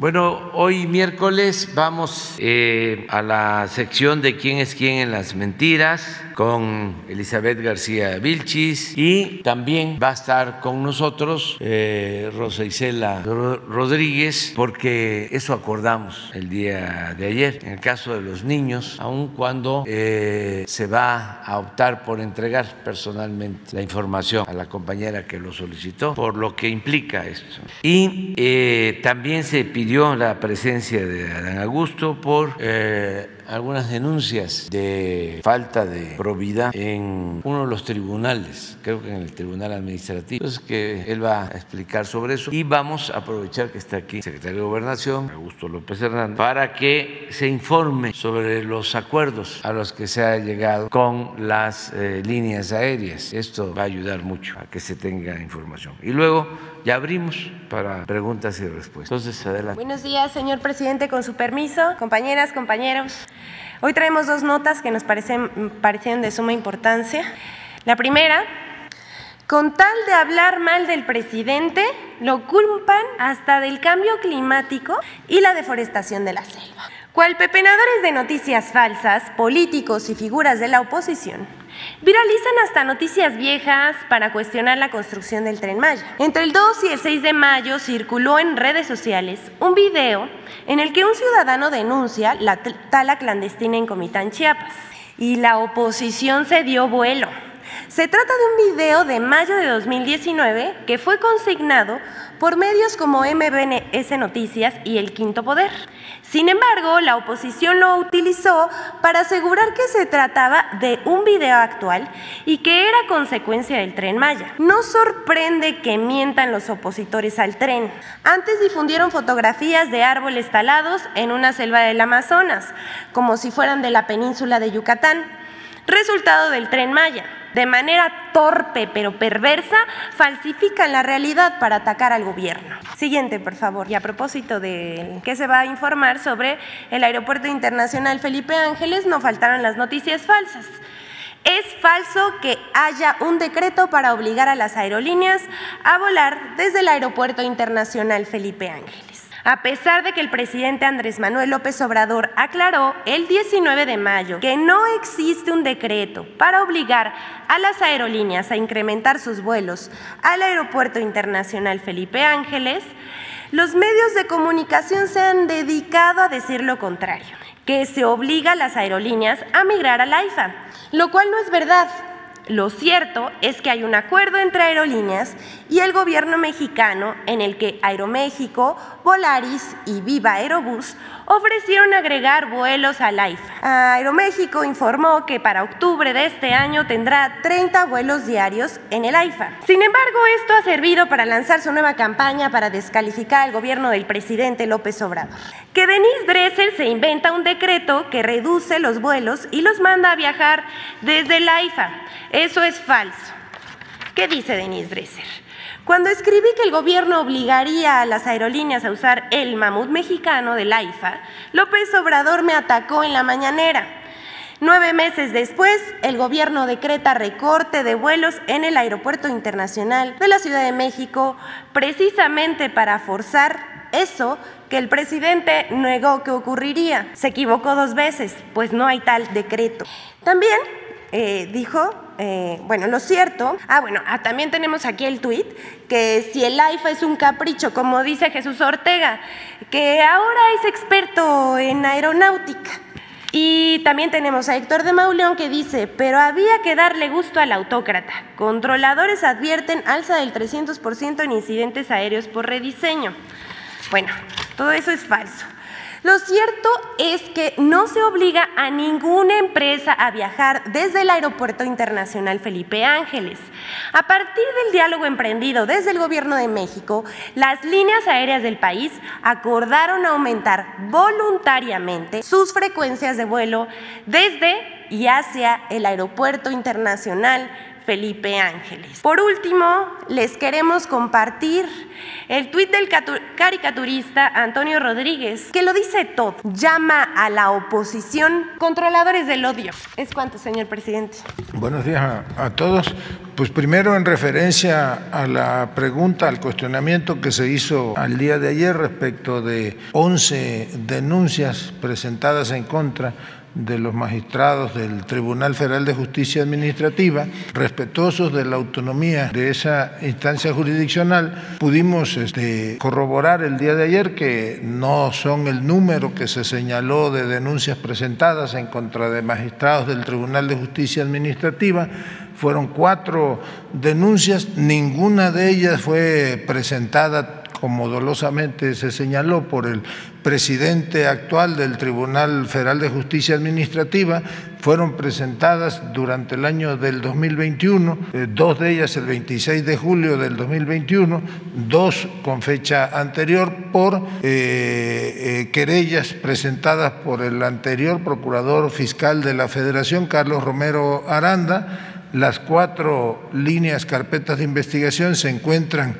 Bueno, hoy miércoles vamos eh, a la sección de quién es quién en las mentiras con Elizabeth García Vilchis y también va a estar con nosotros eh, Rosa Isela Rodríguez porque eso acordamos el día de ayer. En el caso de los niños, aun cuando eh, se va a optar por entregar personalmente la información a la compañera que lo solicitó, por lo que implica esto. Y también se pidió la presencia de Adán Augusto por algunas denuncias de falta de probidad en uno de los tribunales, creo que en el Tribunal Administrativo. Entonces que él va a explicar sobre eso y vamos a aprovechar que está aquí el secretario de Gobernación, Augusto López Hernández, para que se informe sobre los acuerdos a los que se ha llegado con las eh, líneas aéreas. Esto va a ayudar mucho a que se tenga información. Y luego ya abrimos para preguntas y respuestas. Entonces, adelante. Buenos días, señor presidente, con su permiso, compañeras, compañeros. Hoy traemos dos notas que nos parecen, parecen de suma importancia. La primera, con tal de hablar mal del presidente, lo culpan hasta del cambio climático y la deforestación de la selva. Cual pepenadores de noticias falsas, políticos y figuras de la oposición, Viralizan hasta noticias viejas para cuestionar la construcción del tren Maya. Entre el 2 y el 6 de mayo circuló en redes sociales un video en el que un ciudadano denuncia la tala clandestina en Comitán, Chiapas. Y la oposición se dio vuelo. Se trata de un video de mayo de 2019 que fue consignado por medios como MBNS Noticias y El Quinto Poder. Sin embargo, la oposición lo utilizó para asegurar que se trataba de un video actual y que era consecuencia del tren Maya. No sorprende que mientan los opositores al tren. Antes difundieron fotografías de árboles talados en una selva del Amazonas, como si fueran de la península de Yucatán, resultado del tren Maya de manera torpe pero perversa, falsifican la realidad para atacar al gobierno. Siguiente, por favor. Y a propósito de qué se va a informar sobre el Aeropuerto Internacional Felipe Ángeles, no faltaron las noticias falsas. Es falso que haya un decreto para obligar a las aerolíneas a volar desde el Aeropuerto Internacional Felipe Ángeles a pesar de que el presidente Andrés Manuel López Obrador aclaró el 19 de mayo que no existe un decreto para obligar a las aerolíneas a incrementar sus vuelos al Aeropuerto Internacional Felipe Ángeles, los medios de comunicación se han dedicado a decir lo contrario, que se obliga a las aerolíneas a migrar al AIFA, lo cual no es verdad. Lo cierto es que hay un acuerdo entre aerolíneas y el gobierno mexicano en el que Aeroméxico, Volaris y Viva Aerobús ofrecieron agregar vuelos al AIFA. Aeroméxico informó que para octubre de este año tendrá 30 vuelos diarios en el AIFA. Sin embargo, esto ha servido para lanzar su nueva campaña para descalificar al gobierno del presidente López Obrador. Que Denise Dressel se inventa un decreto que reduce los vuelos y los manda a viajar desde el AIFA. Eso es falso. ¿Qué dice Denise Dresser? Cuando escribí que el gobierno obligaría a las aerolíneas a usar el mamut mexicano del AIFA, López Obrador me atacó en la mañanera. Nueve meses después, el gobierno decreta recorte de vuelos en el Aeropuerto Internacional de la Ciudad de México, precisamente para forzar eso que el presidente negó que ocurriría. Se equivocó dos veces, pues no hay tal decreto. También eh, dijo, eh, bueno, lo cierto, ah, bueno, ah, también tenemos aquí el tuit, que si el AIFA es un capricho, como dice Jesús Ortega, que ahora es experto en aeronáutica. Y también tenemos a Héctor de Mauleón que dice, pero había que darle gusto al autócrata. Controladores advierten alza del 300% en incidentes aéreos por rediseño. Bueno, todo eso es falso. Lo cierto es que no se obliga a ninguna empresa a viajar desde el Aeropuerto Internacional Felipe Ángeles. A partir del diálogo emprendido desde el Gobierno de México, las líneas aéreas del país acordaron aumentar voluntariamente sus frecuencias de vuelo desde y hacia el Aeropuerto Internacional Felipe Ángeles. Por último, les queremos compartir el tuit del caricaturista Antonio Rodríguez, que lo dice todo. Llama a la oposición controladores del odio. ¿Es cuánto, señor presidente? Buenos días a, a todos. Pues primero en referencia a la pregunta, al cuestionamiento que se hizo al día de ayer respecto de 11 denuncias presentadas en contra de los magistrados del Tribunal Federal de Justicia Administrativa, respetuosos de la autonomía de esa instancia jurisdiccional, pudimos este, corroborar el día de ayer que no son el número que se señaló de denuncias presentadas en contra de magistrados del Tribunal de Justicia Administrativa, fueron cuatro denuncias, ninguna de ellas fue presentada como dolosamente se señaló por el presidente actual del Tribunal Federal de Justicia Administrativa, fueron presentadas durante el año del 2021, eh, dos de ellas el 26 de julio del 2021, dos con fecha anterior por eh, eh, querellas presentadas por el anterior procurador fiscal de la Federación, Carlos Romero Aranda. Las cuatro líneas carpetas de investigación se encuentran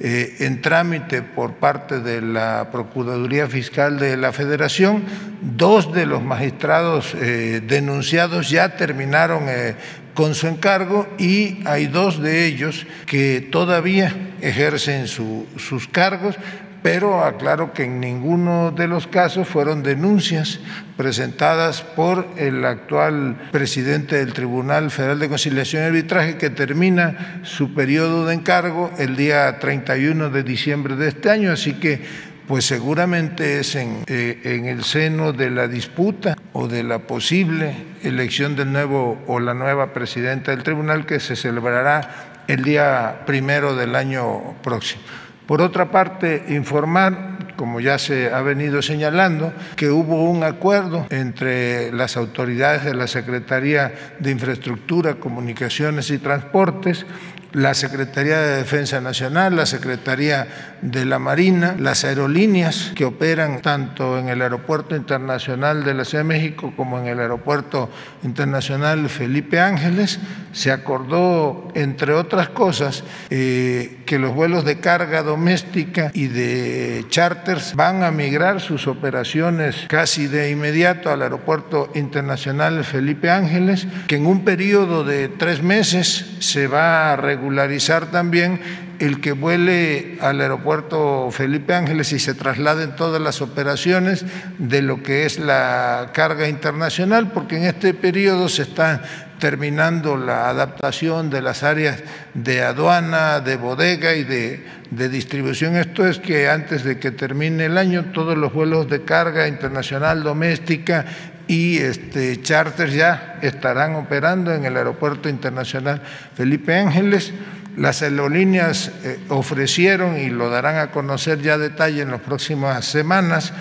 eh, en trámite por parte de la Procuraduría Fiscal de la Federación. Dos de los magistrados eh, denunciados ya terminaron eh, con su encargo y hay dos de ellos que todavía ejercen sus cargos, pero aclaro que en ninguno de los casos fueron denuncias presentadas por el actual presidente del Tribunal Federal de Conciliación y Arbitraje que termina su periodo de encargo el día 31 de diciembre de este año, así que pues seguramente es en, eh, en, el seno de la disputa o de la posible elección del nuevo o la nueva presidenta del tribunal que se celebrará el día primero del año próximo. Por otra parte, informar como ya se ha venido señalando, que hubo un acuerdo entre las autoridades de la Secretaría de Infraestructura, Comunicaciones y Transportes la Secretaría de Defensa Nacional, la Secretaría de la Marina, las aerolíneas que operan tanto en el Aeropuerto Internacional de la Ciudad de México como en el Aeropuerto Internacional Felipe Ángeles, se acordó, entre otras cosas, eh, que los vuelos de carga doméstica y de charters van a migrar sus operaciones casi de inmediato al Aeropuerto Internacional Felipe Ángeles, que en un periodo de tres meses se va a regular regularizar también el que vuele al aeropuerto Felipe Ángeles y se trasladen todas las operaciones de lo que es la carga internacional, porque en este periodo se está terminando la adaptación de las áreas de aduana, de bodega y de, de, distribución. Esto es que antes de que termine el año todos los vuelos de carga internacional, doméstica y este, charters ya estarán operando en el Aeropuerto Internacional Felipe Ángeles. Las aerolíneas eh, ofrecieron y lo darán a conocer ya detalle en las próximas semanas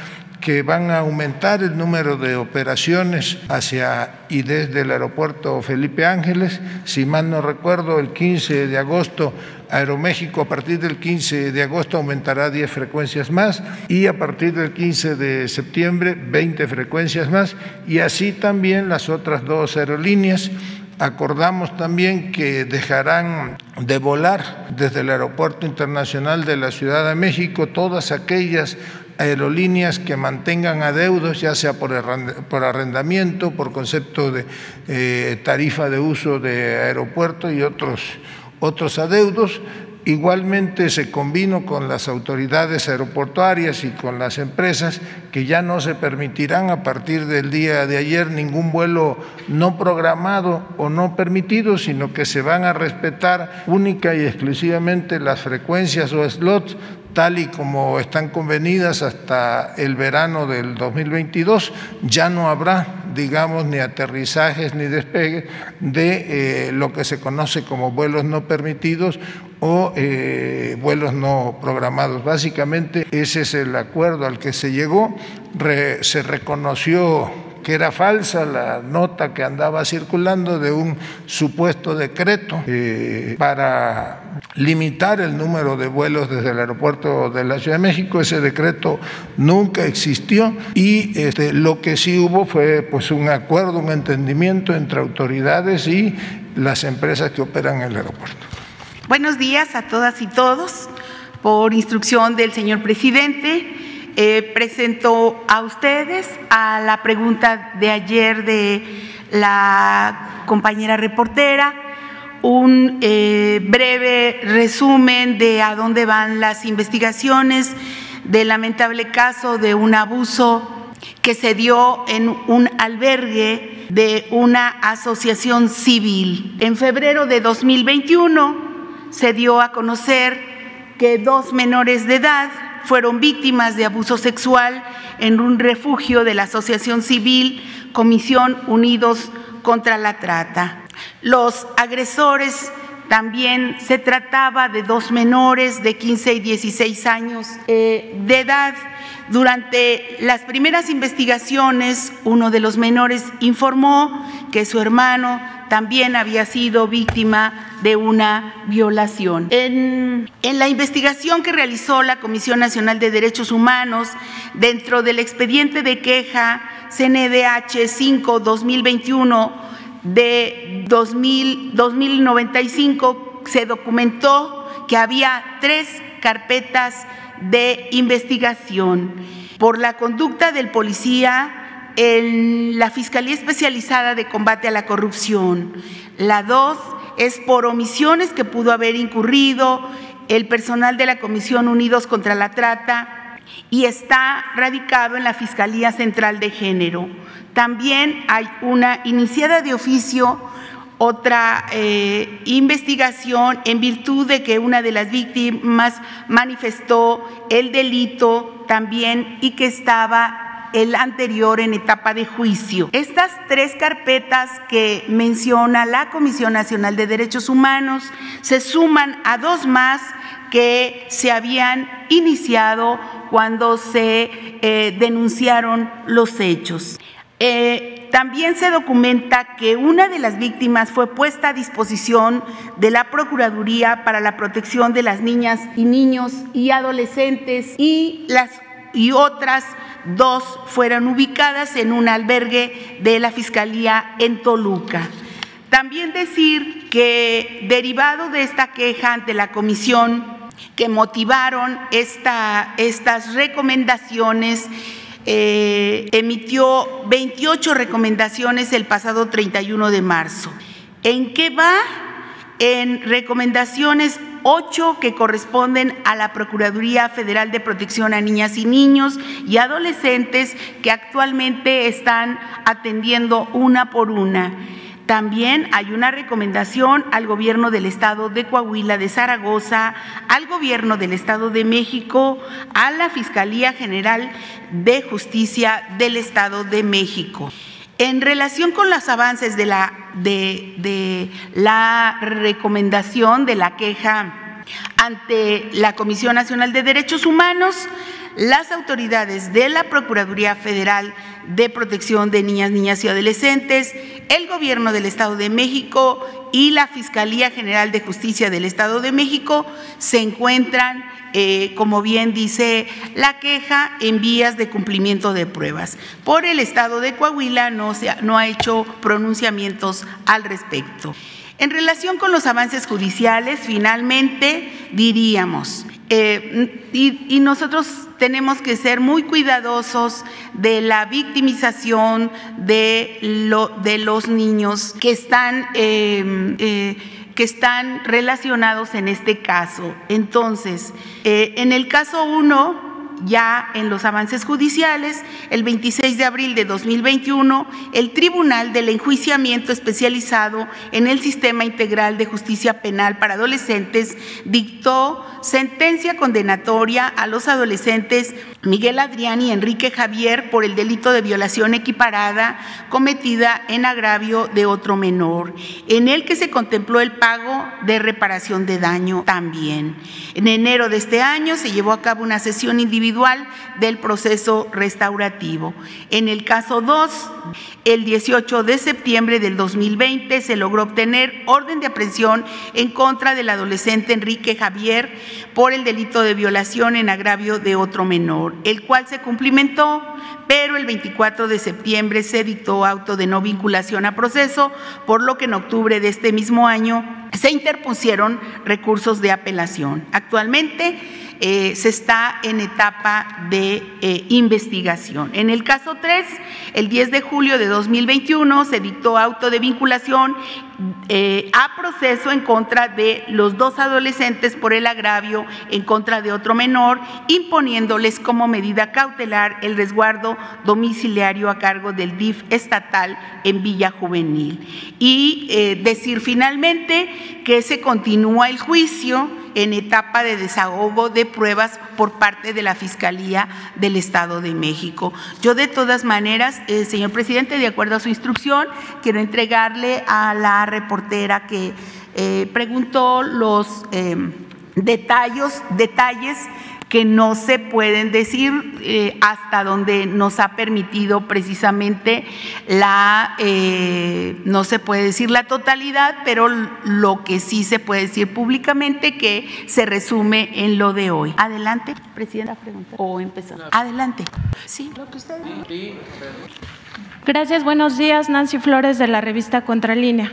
que van a aumentar el número de operaciones hacia y desde el aeropuerto Felipe Ángeles. Si mal no recuerdo, el 15 de agosto Aeroméxico a partir del 15 de agosto aumentará 10 frecuencias más y a partir del 15 de septiembre 20 frecuencias más y así también las otras dos aerolíneas. Acordamos también que dejarán de volar desde el Aeropuerto Internacional de la Ciudad de México todas aquellas aerolíneas que mantengan adeudos, ya sea por, arrendamiento, por concepto de eh, tarifa de uso de aeropuerto y otros, otros adeudos. Igualmente se combinó con las autoridades aeroportuarias y con las empresas que ya no se permitirán a partir del día de ayer ningún vuelo no programado o no permitido, sino que se van a respetar única y exclusivamente las frecuencias o slots tal y como están convenidas hasta el verano del 2022, ya no habrá, digamos, ni aterrizajes ni despegues de eh, lo que se conoce como vuelos no permitidos o eh, vuelos no programados. Básicamente ese es el acuerdo al que se llegó. se reconoció que era falsa la nota que andaba circulando de un supuesto decreto eh, para limitar el número de vuelos desde el aeropuerto de la Ciudad de México. Ese decreto nunca existió y este, lo que sí hubo fue pues un acuerdo, un entendimiento entre autoridades y las empresas que operan el aeropuerto. Buenos días a todas y todos. Por instrucción del señor presidente, eh, presento a ustedes a la pregunta de ayer de la compañera reportera un eh, breve resumen de a dónde van las investigaciones del lamentable caso de un abuso que se dio en un albergue de una asociación civil. En febrero de 2021 se dio a conocer que dos menores de edad fueron víctimas de abuso sexual en un refugio de la Asociación Civil Comisión Unidos contra la Trata. Los agresores también se trataba de dos menores de 15 y 16 años eh, de edad. Durante las primeras investigaciones, uno de los menores informó que su hermano también había sido víctima de una violación. En, la investigación que realizó la Comisión Nacional de Derechos Humanos dentro del expediente de queja CNDH 5-2021 de 2000, 2095 se documentó que había tres carpetas de investigación por la conducta del policía en la Fiscalía Especializada de Combate a la Corrupción. La dos es por omisiones que pudo haber incurrido el personal de la Comisión Unidos contra la Trata y está radicado en la Fiscalía Central de Género. También hay una iniciada de oficio otra eh, investigación en virtud de que una de las víctimas manifestó el delito también y que estaba el anterior en etapa de juicio. Estas tres carpetas que menciona la Comisión Nacional de Derechos Humanos se suman a dos más que se habían iniciado cuando se eh, denunciaron los hechos. Eh, también se documenta que una de las víctimas fue puesta a disposición de la Procuraduría para la Protección de las Niñas y Niños y Adolescentes y, las, y otras dos fueron ubicadas en un albergue de la Fiscalía en Toluca. También decir que derivado de esta queja ante la comisión que motivaron estas recomendaciones, eh, emitió 28 recomendaciones el pasado 31 de marzo. ¿En qué va? En recomendaciones ocho que corresponden a la Procuraduría Federal de Protección a Niñas y Niños y Adolescentes que actualmente están atendiendo una por una. También hay una recomendación al gobierno del estado de Coahuila, de Zaragoza, al gobierno del estado de México, a la Fiscalía General de Justicia del estado de México. En relación con los avances de la, de, la recomendación de la queja ante la Comisión Nacional de Derechos Humanos, las autoridades de la Procuraduría Federal de Protección de Niñas, Niñas y Adolescentes, el Gobierno del Estado de México y la Fiscalía General de Justicia del Estado de México se encuentran, eh, como bien dice la queja, en vías de cumplimiento de pruebas. Por el Estado de Coahuila no, se no ha hecho pronunciamientos al respecto. En relación con los avances judiciales, finalmente diríamos, eh, y, nosotros tenemos que ser muy cuidadosos de la victimización de, los niños que están, eh, eh, que están relacionados en este caso. Entonces, en el caso 1, ya en los avances judiciales, el 26 de abril de 2021, el Tribunal del Enjuiciamiento Especializado en el Sistema Integral de Justicia Penal para Adolescentes dictó sentencia condenatoria a los adolescentes Miguel Adrián y Enrique Javier por el delito de violación equiparada cometida en agravio de otro menor, en el que se contempló el pago de reparación de daño también. En enero de este año se llevó a cabo una sesión individual individual del proceso restaurativo. En el caso 2, el 18 de septiembre del 2020 se logró obtener orden de aprehensión en contra del adolescente Enrique Javier por el delito de violación en agravio de otro menor, el cual se cumplimentó, pero el 24 de septiembre se dictó auto de no vinculación a proceso, por lo que en octubre de este mismo año se interpusieron recursos de apelación. Actualmente, eh, se está en etapa de eh, investigación. En el caso 3, el 10 de julio de 2021 se dictó auto de vinculación eh, a proceso en contra de los dos adolescentes por el agravio en contra de otro menor, imponiéndoles como medida cautelar el resguardo domiciliario a cargo del DIF estatal en Villa Juvenil. Y decir finalmente que se continúa el juicio en etapa de desahogo de pruebas por parte de la Fiscalía del Estado de México. Yo de todas maneras, eh, señor presidente, de acuerdo a su instrucción, quiero entregarle a la reportera que eh, preguntó los eh, detalles, detalles que no se pueden decir eh, hasta donde nos ha permitido precisamente la, eh, no se puede decir la totalidad, pero lo que sí se puede decir públicamente que se resume en lo de hoy. Adelante, Presidenta, o empezamos. Adelante. Sí. Gracias, buenos días. Nancy Flores de la revista Contralínea.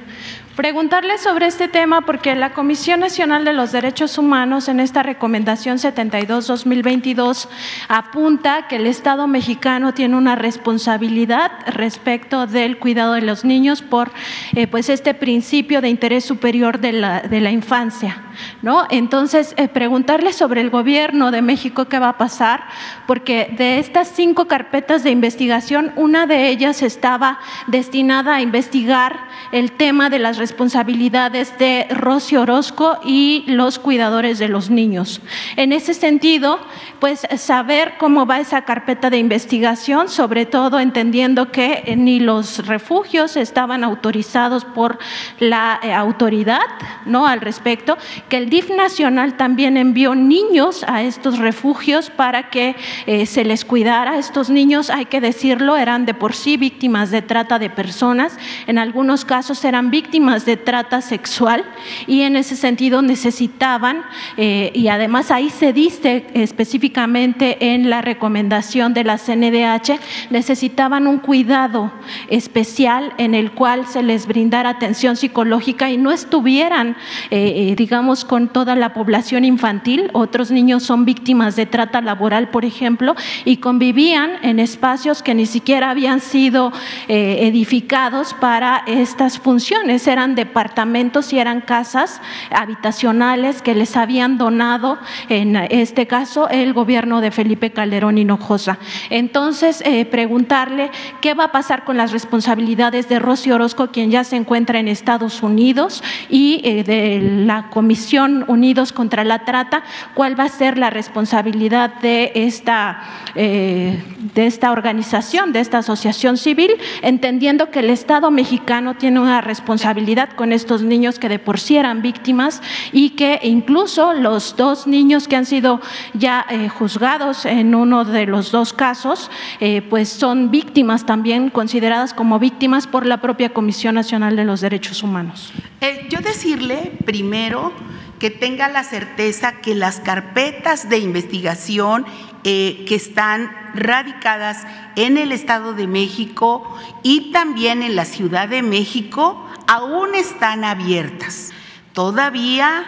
Preguntarle sobre este tema porque la Comisión Nacional de los Derechos Humanos en esta recomendación 72-2022 apunta que el Estado mexicano tiene una responsabilidad respecto del cuidado de los niños por eh, pues este principio de interés superior de la, de la infancia. ¿no? Entonces, eh, preguntarle sobre el gobierno de México qué va a pasar, porque de estas cinco carpetas de investigación, una de ellas estaba destinada a investigar el tema de las responsabilidades de Rosy Orozco y los cuidadores de los niños. En ese sentido, pues saber cómo va esa carpeta de investigación, sobre todo entendiendo que ni los refugios estaban autorizados por la eh, autoridad, ¿no? Al respecto, que el DIF nacional también envió niños a estos refugios para que eh, se les cuidara. Estos niños, hay que decirlo, eran de por sí víctimas de trata de personas, en algunos casos eran víctimas de trata sexual y en ese sentido necesitaban, eh, y además ahí se dice específicamente en la recomendación de la CNDH, necesitaban un cuidado especial en el cual se les brindara atención psicológica y no estuvieran, eh, eh, digamos, con toda la población infantil. Otros niños son víctimas de trata laboral, por ejemplo, y convivían en espacios que ni siquiera habían sido edificados para estas funciones. Eran departamentos y eran casas habitacionales que les habían donado, en este caso, el gobierno de Felipe Calderón Hinojosa. Entonces, eh, preguntarle qué va a pasar con las responsabilidades de Rosy Orozco, quien ya se encuentra en Estados Unidos, y eh, de la Comisión Unidos contra la Trata, cuál va a ser la responsabilidad de esta, eh, de esta organización, de esta asociación civil, entendiendo que el Estado mexicano tiene una responsabilidad con estos niños que de por sí eran víctimas y que incluso los dos niños que han sido ya eh, juzgados en uno de los dos casos, eh, pues son víctimas también consideradas como víctimas por la propia Comisión Nacional de los Derechos Humanos. Eh, yo decirle primero que tenga la certeza que las carpetas de investigación que están radicadas en el Estado de México y también en la Ciudad de México aún están abiertas. Todavía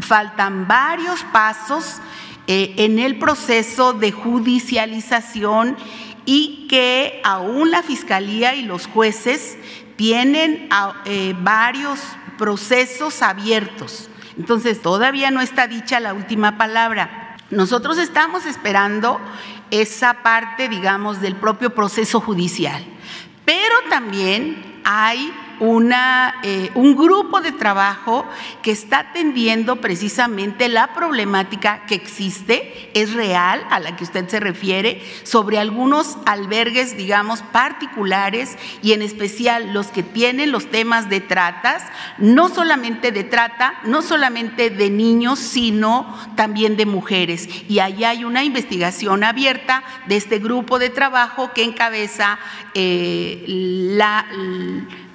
faltan varios pasos eh, en el proceso de judicialización y que aún la Fiscalía y los jueces tienen eh, varios procesos abiertos. Entonces, todavía no está dicha la última palabra. Nosotros estamos esperando esa parte, digamos, del propio proceso judicial. Pero también hay eh, un grupo de trabajo que está atendiendo precisamente la problemática que existe, es real, a la que usted se refiere, sobre algunos albergues, digamos, particulares y en especial los que tienen los temas de tratas, no solamente de trata, no solamente de niños, sino también de mujeres. Y ahí hay una investigación abierta de este grupo de trabajo que encabeza eh, la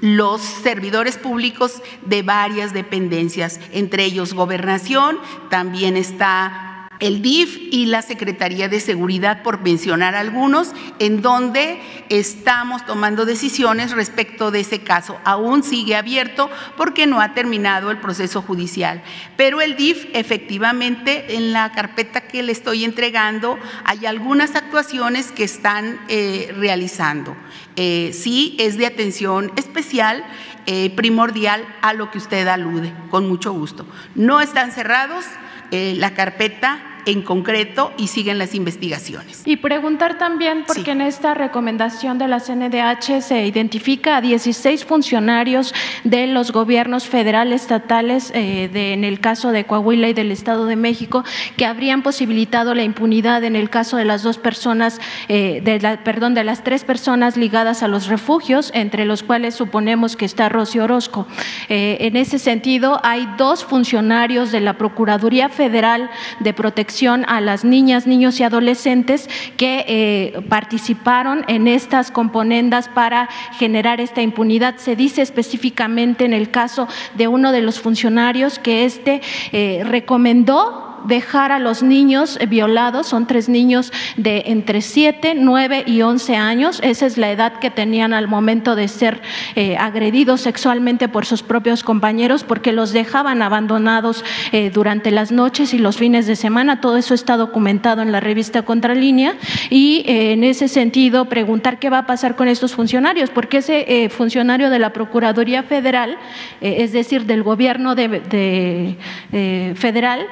los servidores públicos de varias dependencias, entre ellos gobernación, también está el DIF y la Secretaría de Seguridad, por mencionar algunos, en donde estamos tomando decisiones respecto de ese caso. Aún sigue abierto porque no ha terminado el proceso judicial. Pero el DIF, efectivamente, en la carpeta que le estoy entregando, hay algunas actuaciones que están eh, realizando. Eh, sí, es de atención especial. Eh, primordial a lo que usted alude, con mucho gusto. No están cerrados, la carpeta en concreto y siguen las investigaciones. Y preguntar también, porque en esta recomendación de la CNDH se identifica a 16 funcionarios de los gobiernos federales, estatales, eh, de, en el caso de Coahuila y del Estado de México, que habrían posibilitado la impunidad en el caso de las dos personas, eh, de la, perdón, de las tres personas ligadas a los refugios, entre los cuales suponemos que está Rocío Orozco. Eh, en ese sentido, hay dos funcionarios de la Procuraduría Federal de Protección a las niñas, niños y adolescentes que eh, participaron en estas componendas para generar esta impunidad. Se dice específicamente en el caso de uno de los funcionarios que este eh, recomendó dejar a los niños violados, son tres niños de entre 7, 9 y 11 años, esa es la edad que tenían al momento de ser eh, agredidos sexualmente por sus propios compañeros, porque los dejaban abandonados eh, durante las noches y los fines de semana, todo eso está documentado en la revista Contralínea, y eh, en ese sentido preguntar qué va a pasar con estos funcionarios, porque ese funcionario de la Procuraduría Federal, es decir, del gobierno de, federal,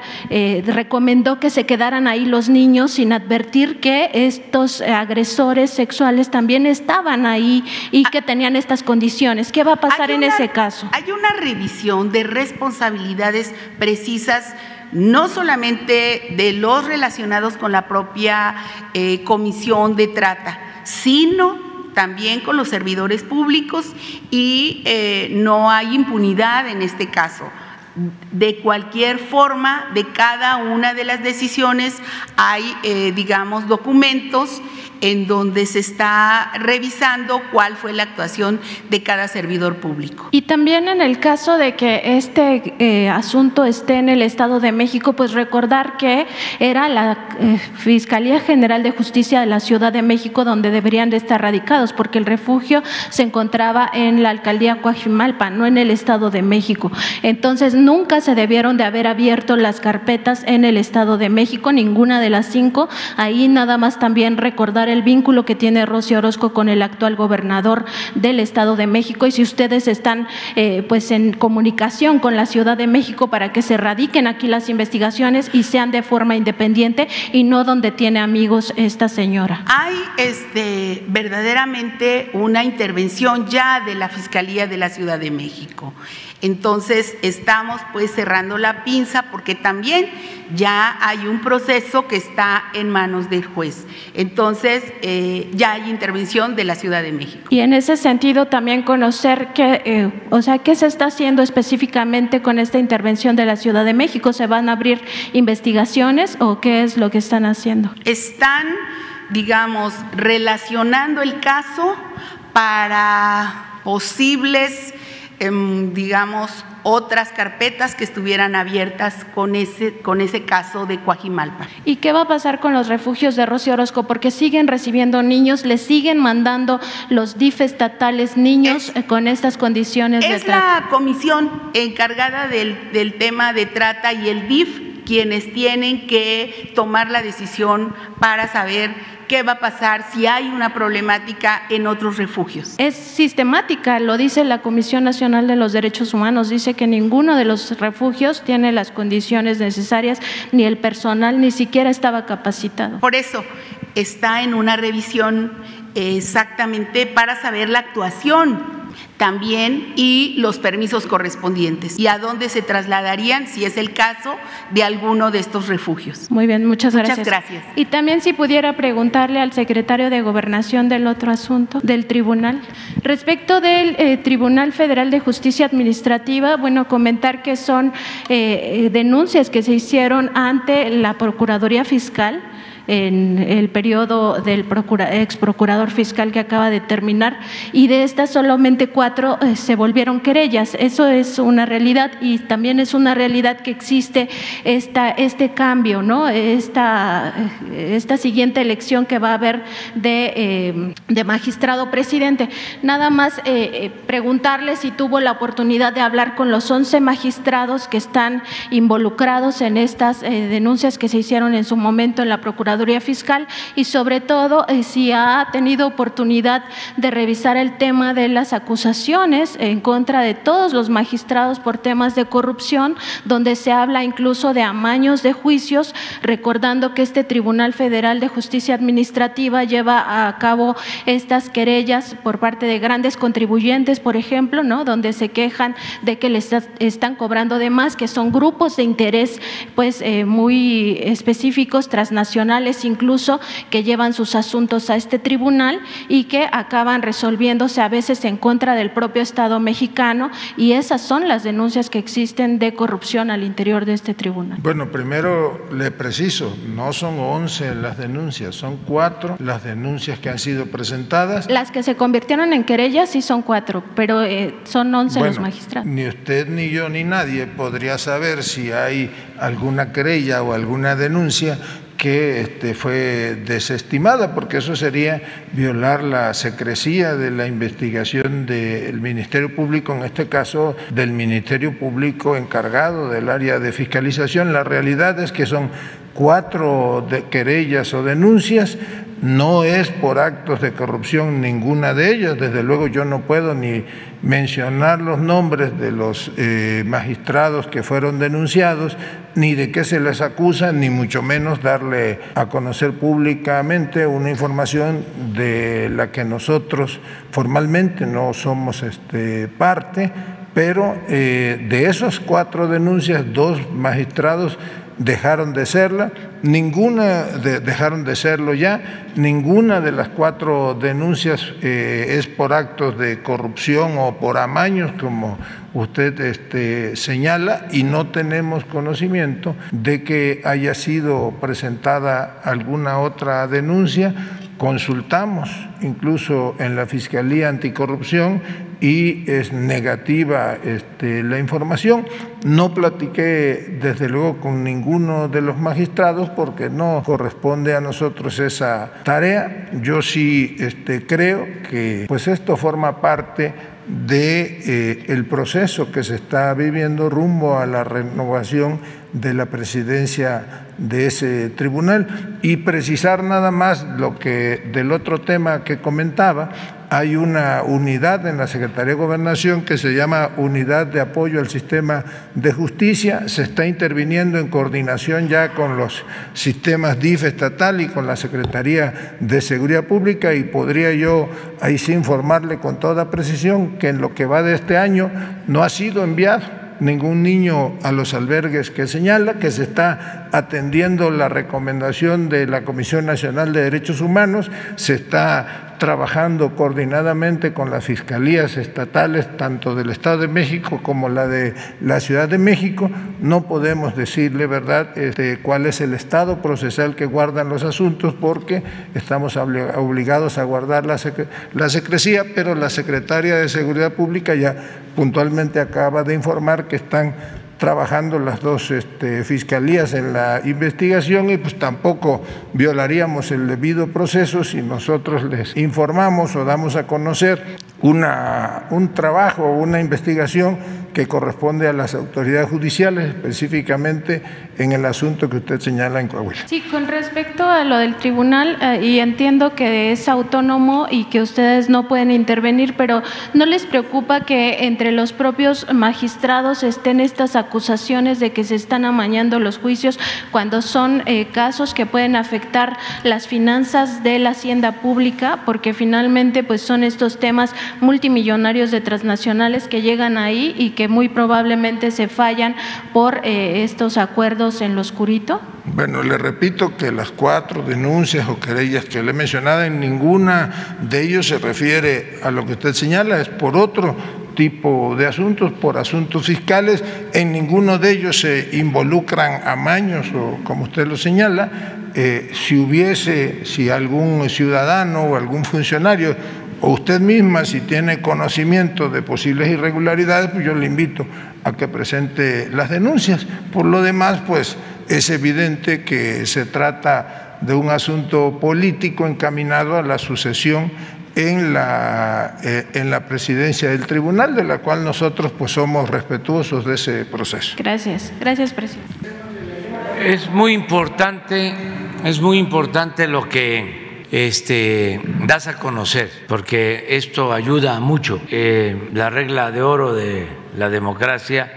recomendó que se quedaran ahí los niños sin advertir que estos agresores sexuales también estaban ahí y que tenían estas condiciones. ¿Qué va a pasar en ese caso? Hay una revisión de responsabilidades precisas no solamente de los relacionados con la propia eh, comisión de trata, sino también con los servidores públicos y eh, no hay impunidad en este caso de cualquier forma, de cada una de las decisiones hay, eh, digamos, documentos en donde se está revisando cuál fue la actuación de cada servidor público. Y también en el caso de que este eh, asunto esté en el Estado de México, pues recordar que era la eh, Fiscalía General de Justicia de la Ciudad de México donde deberían de estar radicados, porque el refugio se encontraba en la alcaldía Coajimalpa, no en el Estado de México. Entonces, nunca se debieron de haber abierto las carpetas en el Estado de México, ninguna de las cinco. Ahí nada más también recordar el vínculo que tiene Rocío Orozco con el actual gobernador del Estado de México y si ustedes están eh, pues en comunicación con la Ciudad de México para que se radiquen aquí las investigaciones y sean de forma independiente y no donde tiene amigos esta señora. Hay este verdaderamente una intervención ya de la Fiscalía de la Ciudad de México. Entonces estamos pues cerrando la pinza porque también ya hay un proceso que está en manos del juez. Entonces eh, ya hay intervención de la Ciudad de México. Y en ese sentido también conocer que, eh, o sea, qué se está haciendo específicamente con esta intervención de la Ciudad de México. ¿Se van a abrir investigaciones o qué es lo que están haciendo? Están, digamos, relacionando el caso para posibles digamos, otras carpetas que estuvieran abiertas con ese, con ese caso de Coajimalpa. ¿Y qué va a pasar con los refugios de Rocío Orozco? Porque siguen recibiendo niños, le siguen mandando los DIF estatales niños eh, con estas condiciones de trata. Es la comisión encargada del, del tema de trata y el DIF quienes tienen que tomar la decisión para saber qué va a pasar si hay una problemática en otros refugios. Es sistemática, lo dice la Comisión Nacional de los Derechos Humanos, dice que ninguno de los refugios tiene las condiciones necesarias, ni el personal ni siquiera estaba capacitado. Por eso está en una revisión exactamente para saber la actuación también y los permisos correspondientes y a dónde se trasladarían, si es el caso, de alguno de estos refugios. Muy bien, muchas gracias. Muchas gracias. Y también si pudiera preguntarle al secretario de Gobernación del otro asunto, del tribunal. Respecto del eh, Tribunal Federal de Justicia Administrativa, bueno, comentar que son eh, denuncias que se hicieron ante la Procuraduría Fiscal en el periodo del ex procurador fiscal que acaba de terminar y de estas solamente cuatro eh, se volvieron querellas. Eso es una realidad y también es una realidad que existe esta, este cambio, ¿no? esta, eh, esta siguiente elección que va a haber de, eh, de magistrado presidente. Nada más preguntarle si tuvo la oportunidad de hablar con los 11 magistrados que están involucrados en estas denuncias que se hicieron en su momento en la Procuraduría Fiscal y sobre todo eh, si ha tenido oportunidad de revisar el tema de las acusaciones en contra de todos los magistrados por temas de corrupción, donde se habla incluso de amaños de juicios, recordando que este Tribunal Federal de Justicia Administrativa lleva a cabo estas querellas por parte de grandes contribuyentes, por ejemplo, ¿no? donde se quejan de que les están cobrando de más, que son grupos de interés pues eh, muy específicos transnacionales incluso que llevan sus asuntos a este tribunal y que acaban resolviéndose a veces en contra del propio Estado mexicano y esas son las denuncias que existen de corrupción al interior de este tribunal. Bueno, primero le preciso, no son 11 las denuncias, son cuatro las denuncias que han sido presentadas. Las que se convirtieron en querellas sí son cuatro, pero eh, son 11 los magistrados. Ni usted, ni yo, ni nadie podría saber si hay alguna querella o alguna denuncia que este, fue desestimada, porque eso sería violar la secrecía de la investigación del Ministerio Público, en este caso del Ministerio Público encargado del área de fiscalización. La realidad es que son cuatro querellas o denuncias, no es por actos de corrupción ninguna de ellas, desde luego yo no puedo ni mencionar los nombres de los eh, magistrados que fueron denunciados, ni de qué se les acusa, ni mucho menos darle a conocer públicamente una información de la que nosotros formalmente no somos este, parte, pero eh, de esas cuatro denuncias, dos magistrados dejaron de serla, ninguna dejaron de serlo ya, ninguna de las cuatro denuncias eh, es por actos de corrupción o por amaños, como usted este, señala, y no tenemos conocimiento de que haya sido presentada alguna otra denuncia. Consultamos incluso en la Fiscalía Anticorrupción y es negativa este, la información. No platiqué desde luego con ninguno de los magistrados porque no corresponde a nosotros esa tarea. Yo sí este, creo que pues esto forma parte de eh, el proceso que se está viviendo rumbo a la renovación de la presidencia de ese tribunal y precisar nada más lo que del otro tema que comentaba hay una unidad en la Secretaría de Gobernación que se llama Unidad de Apoyo al Sistema de Justicia. Se está interviniendo en coordinación ya con los sistemas DIF estatal y con la Secretaría de Seguridad Pública y podría yo ahí sí informarle con toda precisión que en lo que va de este año no ha sido enviado ningún niño a los albergues que señala, que se está atendiendo la recomendación de la Comisión Nacional de Derechos Humanos, se está trabajando coordinadamente con las fiscalías estatales, tanto del Estado de México como la de la Ciudad de México. No podemos decirle, ¿verdad?, este, cuál es el estado procesal que guardan los asuntos porque estamos obligados a guardar la, la secrecía, pero la Secretaria de Seguridad Pública ya puntualmente acaba de informar que están trabajando las dos este, fiscalías en la investigación y pues tampoco violaríamos el debido proceso si nosotros les informamos o damos a conocer una, un trabajo o una investigación que corresponde a las autoridades judiciales, específicamente en el asunto que usted señala en Coahuila. Sí, con respecto a lo del tribunal, eh, y entiendo que es autónomo y que ustedes no pueden intervenir, pero ¿no les preocupa que entre los propios magistrados estén estas acusaciones de que se están amañando los juicios cuando son eh, casos que pueden afectar las finanzas de la hacienda pública? Porque finalmente pues son estos temas multimillonarios de transnacionales que llegan ahí y que muy probablemente se fallan por eh, estos acuerdos en lo oscurito? Bueno, le repito que las cuatro denuncias o querellas que le he mencionado, en ninguna de ellos se refiere a lo que usted señala, es por otro tipo de asuntos, por asuntos fiscales, en ninguno de ellos se involucran amaños o como usted lo señala, eh, si hubiese, si algún ciudadano o algún funcionario o usted misma, si tiene conocimiento de posibles irregularidades, pues yo le invito a que presente las denuncias. Por lo demás, pues es evidente que se trata de un asunto político encaminado a la sucesión en la, eh, en la presidencia del tribunal, de la cual nosotros pues somos respetuosos de ese proceso. Gracias, gracias, presidente. Es muy importante, es muy importante lo que este, das a conocer, porque esto ayuda mucho. Eh, la regla de oro de la democracia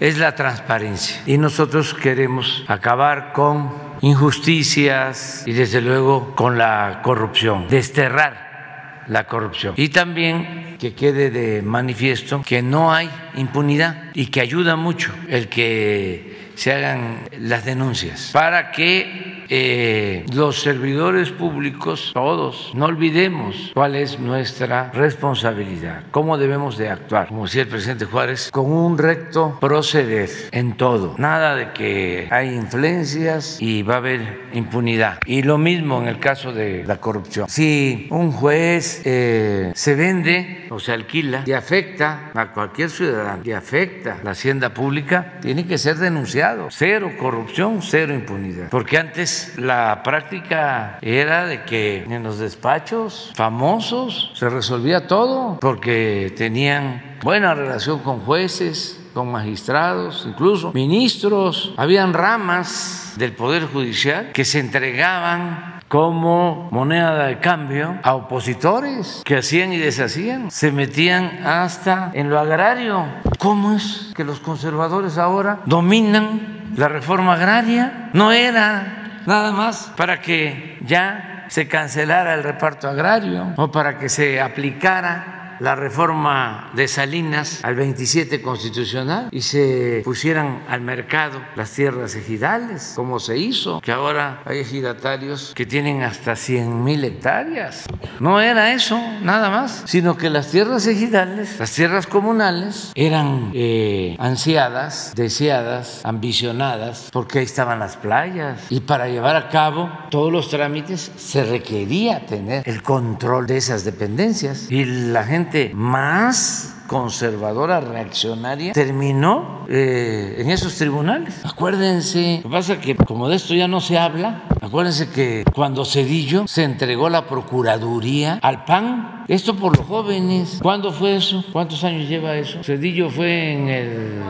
es la transparencia y nosotros queremos acabar con injusticias y desde luego con la corrupción, desterrar la corrupción. Y también que quede de manifiesto que no hay impunidad y que ayuda mucho el que se hagan las denuncias para que eh, los servidores públicos, todos, no olvidemos cuál es nuestra responsabilidad, cómo debemos de actuar, como decía el presidente Juárez, con un recto proceder en todo. Nada de que hay influencias y va a haber impunidad. Y lo mismo en el caso de la corrupción. Si un juez eh, se vende o se alquila y afecta a cualquier ciudadano y afecta la hacienda pública, tiene que ser denunciado. Cero corrupción, cero impunidad. Porque antes la práctica era de que en los despachos famosos se resolvía todo porque tenían buena relación con jueces, con magistrados, incluso ministros. Habían ramas del Poder Judicial que se entregaban como moneda de cambio a opositores que hacían y deshacían. Se metían hasta en lo agrario. ¿Cómo es que los conservadores ahora dominan la reforma agraria? No era nada más. Para que ya se cancelara el reparto agrario o para que se aplicara la reforma de Salinas al 27 constitucional y se pusieran al mercado las tierras ejidales, como se hizo, que ahora hay ejidatarios que tienen hasta 100 mil hectáreas. No era eso, nada más, sino que las tierras ejidales, las tierras comunales, eran eh, ansiadas, deseadas, ambicionadas, porque ahí estaban las playas. Y para llevar a cabo todos los trámites se requería tener el control de esas dependencias. Y la gente más conservadora, reaccionaria, terminó eh, en esos tribunales. Acuérdense, lo que pasa es que como de esto ya no se habla, acuérdense que cuando Cedillo se entregó la Procuraduría al PAN, esto por los jóvenes, ¿cuándo fue eso? ¿Cuántos años lleva eso? Cedillo fue en el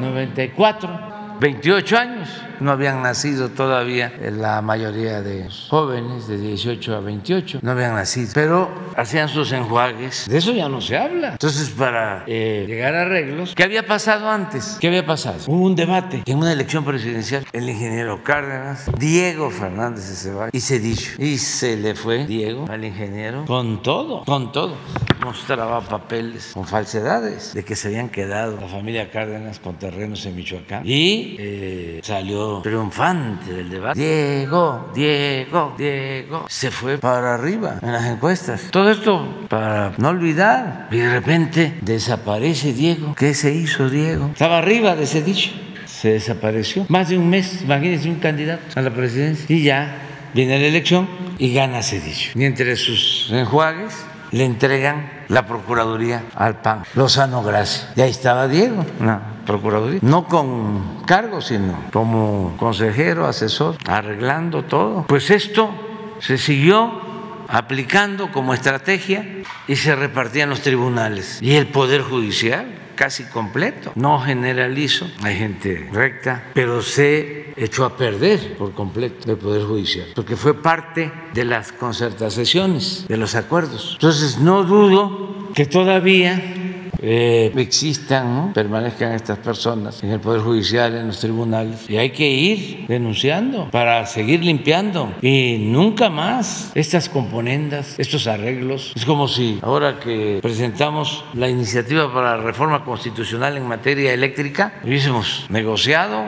94 28 años. No habían nacido todavía la mayoría de jóvenes de 18 a 28, no habían nacido, pero hacían sus enjuagues. De eso ya no se habla. Entonces, para eh, llegar a arreglos, ¿qué había pasado antes? ¿Qué había pasado? Hubo un debate en una elección presidencial. El ingeniero Cárdenas, Diego Fernández de Ceballos y Cedillo. Y se le fue Diego al ingeniero con todo, con todo. Mostraba papeles con falsedades de que se habían quedado la familia Cárdenas con terrenos en Michoacán. Y eh, salió triunfante del debate. Diego, Diego, Diego. Se fue para arriba en las encuestas. Todo esto para no olvidar. Y de repente desaparece Diego. ¿Qué se hizo Diego? Estaba arriba de ese dicho. Se desapareció. Más de un mes, imagínense un candidato a la presidencia. Y ya viene la elección y gana ese dicho. Y entre sus enjuagues le entregan la Procuraduría al PAN, Lozano Gracia. Y ahí estaba Diego, la Procuraduría. No con cargo, sino como consejero, asesor, arreglando todo. Pues esto se siguió aplicando como estrategia y se repartían los tribunales y el Poder Judicial casi completo. No generalizo, hay gente recta, pero se echó a perder por completo el Poder Judicial, porque fue parte de las concertaciones, de los acuerdos. Entonces, no dudo que todavía eh, existan, ¿no? permanezcan estas personas en el Poder Judicial, en los tribunales. Y hay que ir denunciando para seguir limpiando. Y nunca más estas componendas, estos arreglos. Es como si ahora que presentamos la iniciativa para la reforma constitucional en materia eléctrica, hubiésemos negociado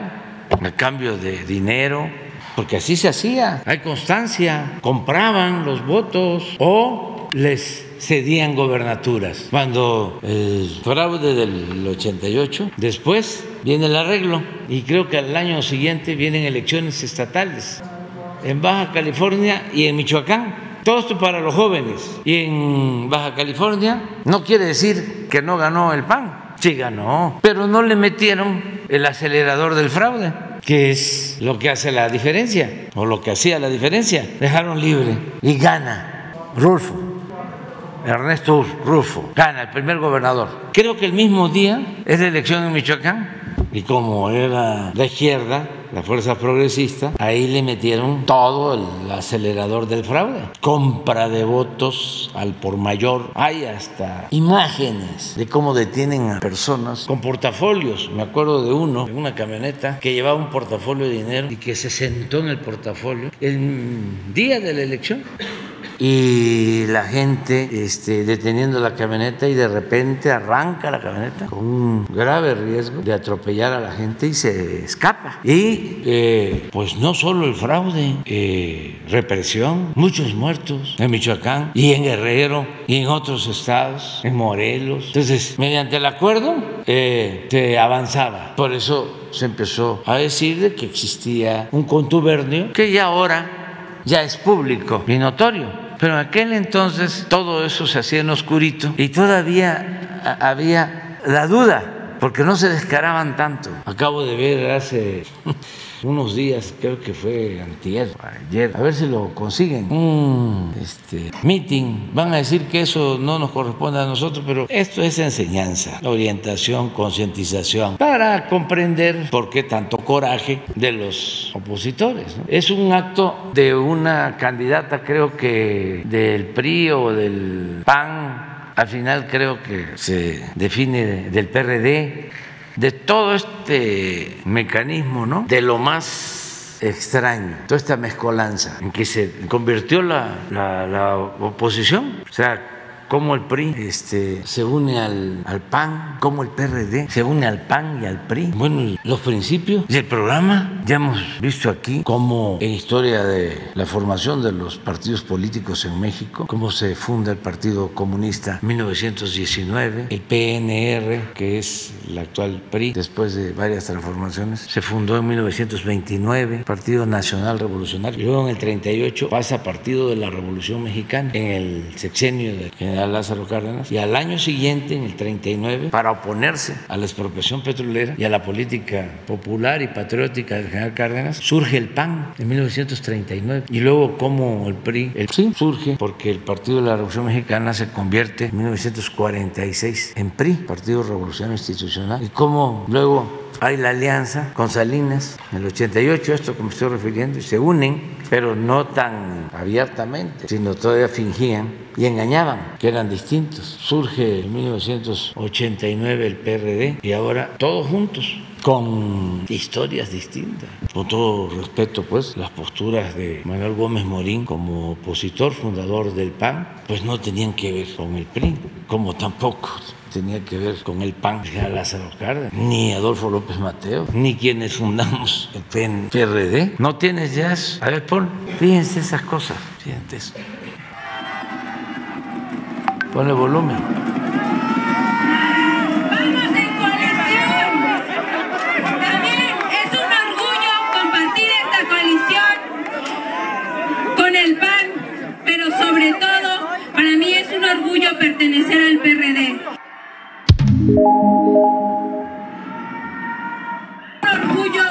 a cambio de dinero, porque así se hacía, hay constancia, compraban los votos o les cedían gobernaturas. Cuando el fraude del 88, después viene el arreglo y creo que al año siguiente vienen elecciones estatales en Baja California y en Michoacán. Todo esto para los jóvenes. Y en Baja California no quiere decir que no ganó el PAN. Sí ganó, pero no le metieron el acelerador del fraude que es lo que hace la diferencia, o lo que hacía la diferencia. Dejaron libre y gana Rulfo, Ernesto Rulfo, gana el primer gobernador. Creo que el mismo día es la elección en Michoacán y como era la izquierda, la fuerza progresista, ahí le metieron todo el acelerador del fraude. Compra de votos al por mayor. Hay hasta imágenes de cómo detienen a personas con portafolios. Me acuerdo de uno en una camioneta que llevaba un portafolio de dinero y que se sentó en el portafolio el día de la elección y la gente este, deteniendo la camioneta y de repente arranca la camioneta con un grave riesgo de atropellar a la gente y se escapa. Y eh, pues no solo el fraude, eh, represión, muchos muertos en Michoacán y en Guerrero y en otros estados, en Morelos. Entonces, mediante el acuerdo eh, se avanzaba. Por eso se empezó a decir que existía un contubernio que ya ahora ya es público y notorio pero en aquel entonces todo eso se hacía en oscurito y todavía había la duda, porque no se descaraban tanto. Acabo de ver hace unos días, creo que fue antier, ayer, a ver si lo consiguen, un este, meeting. Van a decir que eso no nos corresponde a nosotros, pero esto es enseñanza, orientación, concientización, para comprender por qué tanto coraje de los opositores. Es un acto de una candidata, creo que del PRI o del PAN, al final creo que se define del PRD de todo este mecanismo, ¿no? De lo más extraño, toda esta mezcolanza en que se convirtió la, la, oposición. O sea, cómo el PRI este, se une al, al, PAN, cómo el PRD se une al PAN y al PRI. Bueno, los principios y el programa, ya hemos visto aquí cómo en historia de la formación de los partidos políticos en México, cómo se funda el Partido Comunista en 1919, el PNR, que es el actual PRI, después de varias transformaciones, se fundó en 1929, Partido Nacional Revolucionario, luego en el 38 pasa Partido de la Revolución Mexicana, en el sexenio de general Lázaro Cárdenas, y al año siguiente, en el 39, para oponerse a la expropiación petrolera y a la política popular y patriótica del general Cárdenas, surge el PAN en 1939. Y luego, como el PRI, el PRI surge porque el Partido de la Revolución Mexicana se convierte en 1946 en PRI, Partido Revolución Institucional, y cómo luego hay la alianza con Salinas en el 88, esto que me estoy refiriendo, y se unen, pero no tan abiertamente, sino todavía fingían y engañaban que eran distintos. Surge en 1989 el PRD y ahora todos juntos con historias distintas. Con todo respeto, pues, las posturas de Manuel Gómez Morín como opositor fundador del PAN, pues no tenían que ver con el PRI, como tampoco tenía que ver con el PAN Lázaro ni Adolfo López Mateo, ni quienes fundamos el PRD. No tienes eso. A ver, pon, fíjense esas cosas, fíjense. Ponle volumen. Vamos en coalición. También es un orgullo compartir esta coalición con el PAN, pero sobre todo para mí es un orgullo pertenecer al PRD. Orgullo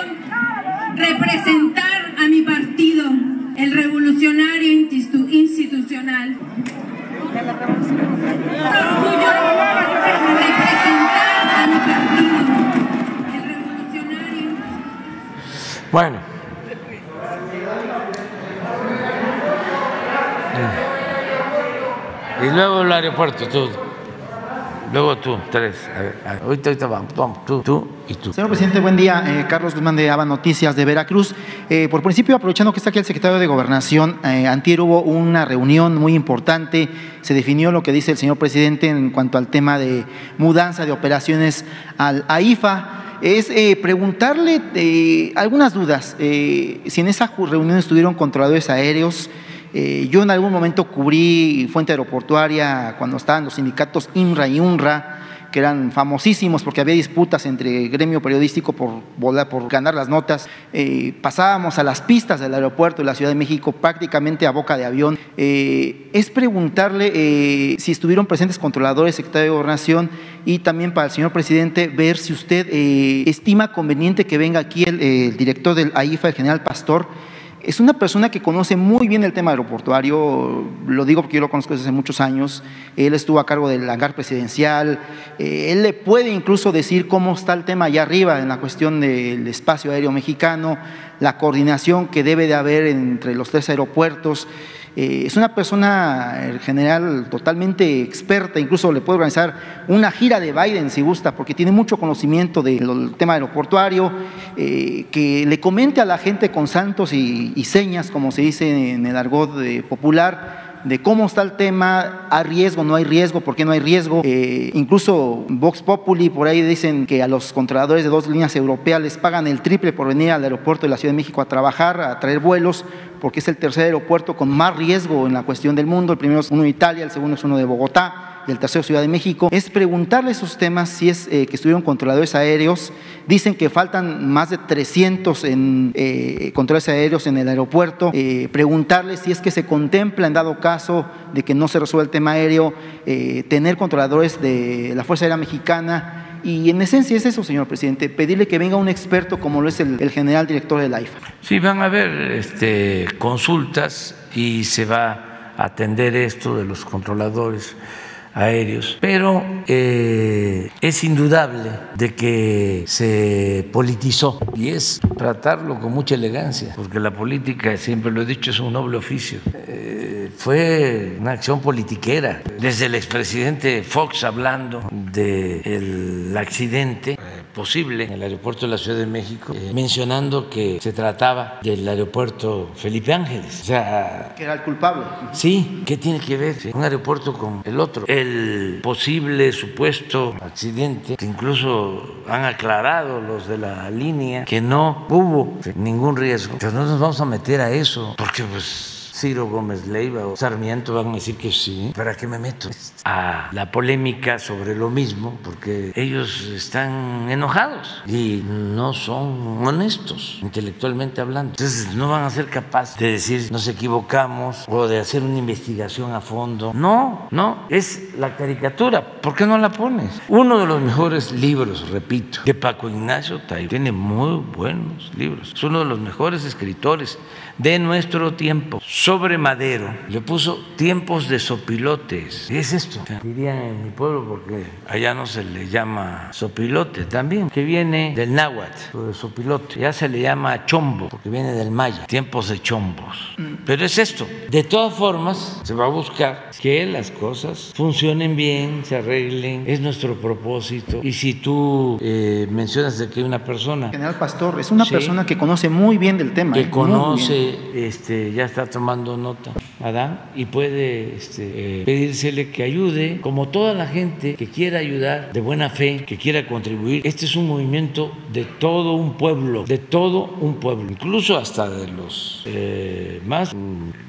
representar a mi partido, el revolucionario institucional. orgullo representar a mi partido, el revolucionario. Bueno. Y luego el aeropuerto, todo. Luego tú, tres. A ver, ahorita, ahorita vamos, tú, tú y tú. Señor presidente, buen día. Eh, Carlos Guzmán de Aba Noticias de Veracruz. Eh, por principio, aprovechando que está aquí el secretario de Gobernación, eh, antier hubo una reunión muy importante. Se definió lo que dice el señor presidente en cuanto al tema de mudanza de operaciones al AIFA. Es preguntarle algunas dudas. Si en esa reunión estuvieron controladores aéreos, eh, yo en algún momento cubrí fuente aeroportuaria cuando estaban los sindicatos IMRA y UNRA, que eran famosísimos porque había disputas entre gremio periodístico por, ganar las notas. Eh, pasábamos a las pistas del aeropuerto de la Ciudad de México prácticamente a boca de avión. Eh, es preguntarle si estuvieron presentes controladores, secretario de Gobernación y también para el señor presidente ver si usted estima conveniente que venga aquí el director del AIFA, el general Pastor, es una persona que conoce muy bien el tema aeroportuario, lo digo porque yo lo conozco desde hace muchos años, él estuvo a cargo del hangar presidencial, eh, él le puede incluso decir cómo está el tema allá arriba en la cuestión del espacio aéreo mexicano, la coordinación que debe de haber entre los tres aeropuertos. Eh, es una persona en general totalmente experta, incluso le puede organizar una gira de Biden si gusta, porque tiene mucho conocimiento del tema aeroportuario, eh, que le comente a la gente con santos y, y señas, como se dice en el argot de popular, de cómo está el tema, hay riesgo, no hay riesgo, por qué no hay riesgo. Eh, incluso Vox Populi, por ahí dicen que a los controladores de dos líneas europeas les pagan el triple por venir al aeropuerto de la Ciudad de México a trabajar, a traer vuelos, porque es el tercer aeropuerto con más riesgo en la cuestión del mundo. El primero es uno de Italia, el segundo es uno de Bogotá y el tercero Ciudad de México. Es preguntarle esos temas si es eh, que estuvieron controladores aéreos. Dicen que faltan más de 300 en, eh, controles aéreos en el aeropuerto. Eh, preguntarle si es que se contempla en dado caso de que no se resuelva el tema aéreo, eh, tener controladores de la Fuerza Aérea Mexicana. Y en esencia es eso, señor presidente, pedirle que venga un experto como lo es el, el general director de la IFA. Sí, van a haber este, consultas y se va a atender esto de los controladores aéreos, pero eh, es indudable de que se politizó y es tratarlo con mucha elegancia, porque la política, siempre lo he dicho, es un noble oficio. Eh, fue una acción politiquera, desde el expresidente Fox hablando del accidente eh, posible en el aeropuerto de la Ciudad de México, eh, mencionando que se trataba del aeropuerto Felipe Ángeles. O sea, Que era el culpable. Sí, ¿qué tiene que ver un aeropuerto con el otro? El posible supuesto accidente, que incluso han aclarado los de la línea que no hubo ningún riesgo. Pero no nos vamos a meter a eso, porque pues Ciro Gómez Leiva o Sarmiento van a decir que sí. ¿Para qué me meto a la polémica sobre lo mismo? Porque ellos están enojados y no son honestos, intelectualmente hablando. Entonces no van a ser capaces de decir nos equivocamos o de hacer una investigación a fondo. No, no, es la caricatura. ¿Por qué no la pones? Uno de los mejores libros, repito, de Paco Ignacio Tay. Tiene muy buenos libros. Es uno de los mejores escritores de nuestro tiempo. Sobre Madero le puso tiempos de sopilotes. ¿Qué es esto? En mi pueblo porque allá no se le llama sopilote también, que viene del náhuatl, o de sopilote. Ya se le llama chombo porque viene del maya, tiempos de chombos. Pero es esto. De todas formas, se va a buscar que las cosas funcionen bien, se arreglen. Es nuestro propósito. Y si tú eh, mencionas de que una persona General Pastor es una Sí. persona que conoce muy bien del tema. ¿eh? que muy bien. Este, ya está tomando nota, Adán, y puede este, eh, que ayude, como toda la gente que quiera ayudar, de buena fe, que quiera contribuir. Este es un movimiento de todo un pueblo, de todo un pueblo, incluso hasta de los eh, más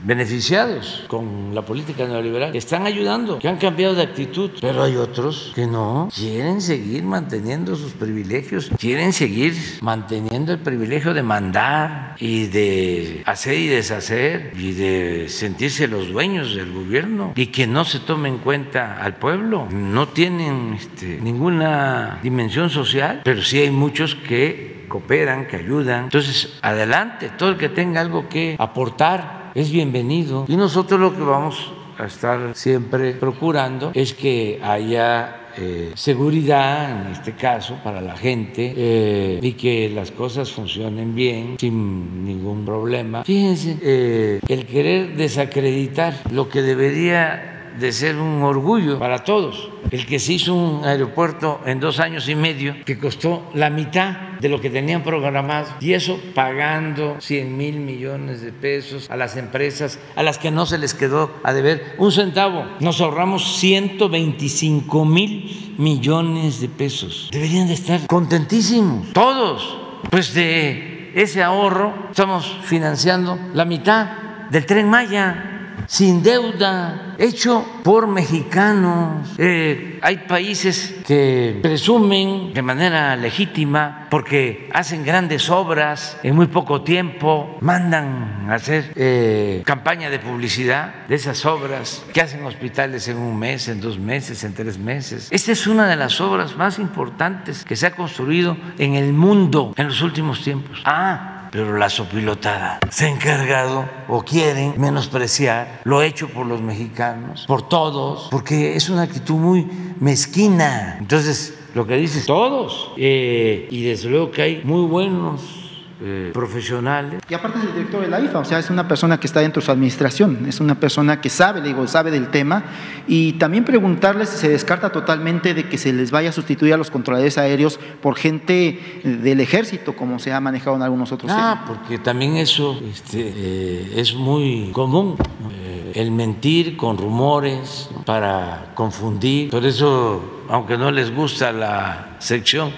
beneficiados con la política neoliberal, que están ayudando, que han cambiado de actitud, pero hay otros que no, quieren seguir manteniendo sus privilegios, quieren seguir manteniendo el privilegio de mandar y de hacer y deshacer y de sentirse los dueños del gobierno y que no se tome en cuenta al pueblo. No tienen este, ninguna dimensión social, pero sí hay muchos que cooperan, que ayudan. Entonces, adelante, todo el que tenga algo que aportar es bienvenido. Y nosotros lo que vamos a estar siempre procurando es que haya eh, seguridad, en este caso, para la gente eh, y que las cosas funcionen bien, sin ningún problema. Fíjense, eh, el querer desacreditar lo que debería de ser un orgullo para todos el que se hizo un aeropuerto en dos años y medio que costó la mitad de lo que tenían programado y eso pagando 100 mil millones de pesos a las empresas a las que no se les quedó a deber un centavo. Nos ahorramos 125 mil millones de pesos. Deberían de estar contentísimos todos. Pues de ese ahorro estamos financiando la mitad del tren Maya sin deuda, hecho por mexicanos. Eh, hay países que presumen de manera legítima porque hacen grandes obras en muy poco tiempo, mandan a hacer eh, campaña de publicidad de esas obras, que hacen hospitales en un mes, en dos meses, en tres meses. Esta es una de las obras más importantes que se ha construido en el mundo en los últimos tiempos. Ah, pero la sopilotada se ha encargado o quieren menospreciar lo hecho por los mexicanos, por todos, porque es una actitud muy mezquina. Entonces, lo que dices, todos, eh, y desde luego que hay muy buenos eh, profesionales. Y aparte es el director de la IFA, o sea, es una persona que está dentro de su administración, es una persona que sabe, digo, sabe del tema. Y también preguntarles si se descarta totalmente de que se les vaya a sustituir a los controladores aéreos por gente del ejército, como se ha manejado en algunos otros ah, porque también eso este, eh, es muy común, eh, el mentir con rumores para confundir. Por eso, aunque no les gusta la sección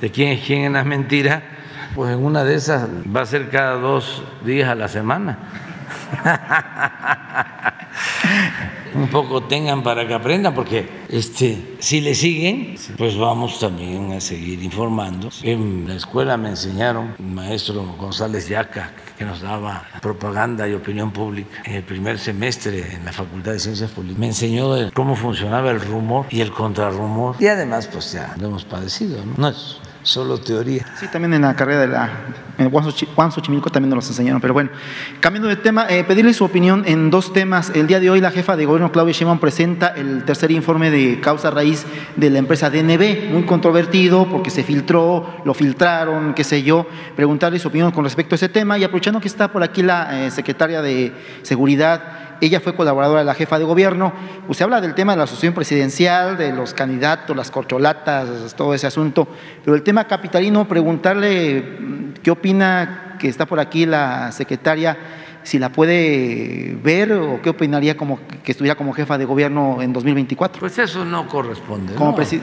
de quién es quién en las mentiras, pues en una de esas va a ser cada dos días a la semana. Un poco tengan para que aprendan, porque este, si le siguen, pues vamos también a seguir informando. En la escuela me enseñaron, el maestro González Yaca, que nos daba propaganda y opinión pública en el primer semestre en la Facultad de Ciencias Políticas, me enseñó cómo funcionaba el rumor y el contrarrumor. Y además, pues ya lo hemos padecido, ¿no? No es solo teoría. Sí, también en la carrera de la en Juan Xochimilco también nos los enseñaron, pero bueno, cambiando de tema, eh, pedirle su opinión en dos temas. El día de hoy la jefa de gobierno Claudia Sheinbaum presenta el tercer informe de causa raíz de la empresa DNB, muy controvertido porque se filtró, lo filtraron, qué sé yo. Preguntarle su opinión con respecto a ese tema y aprovechando que está por aquí la eh, secretaria de Seguridad ella fue colaboradora de la jefa de gobierno. Usted habla del tema de la asociación presidencial, de los candidatos, las corcholatas, todo ese asunto. Pero el tema capitalino, preguntarle mm, qué opina que está por aquí la secretaria si la puede ver o qué opinaría como que estuviera como jefa de gobierno en 2024. Pues eso no corresponde. Como, jefa de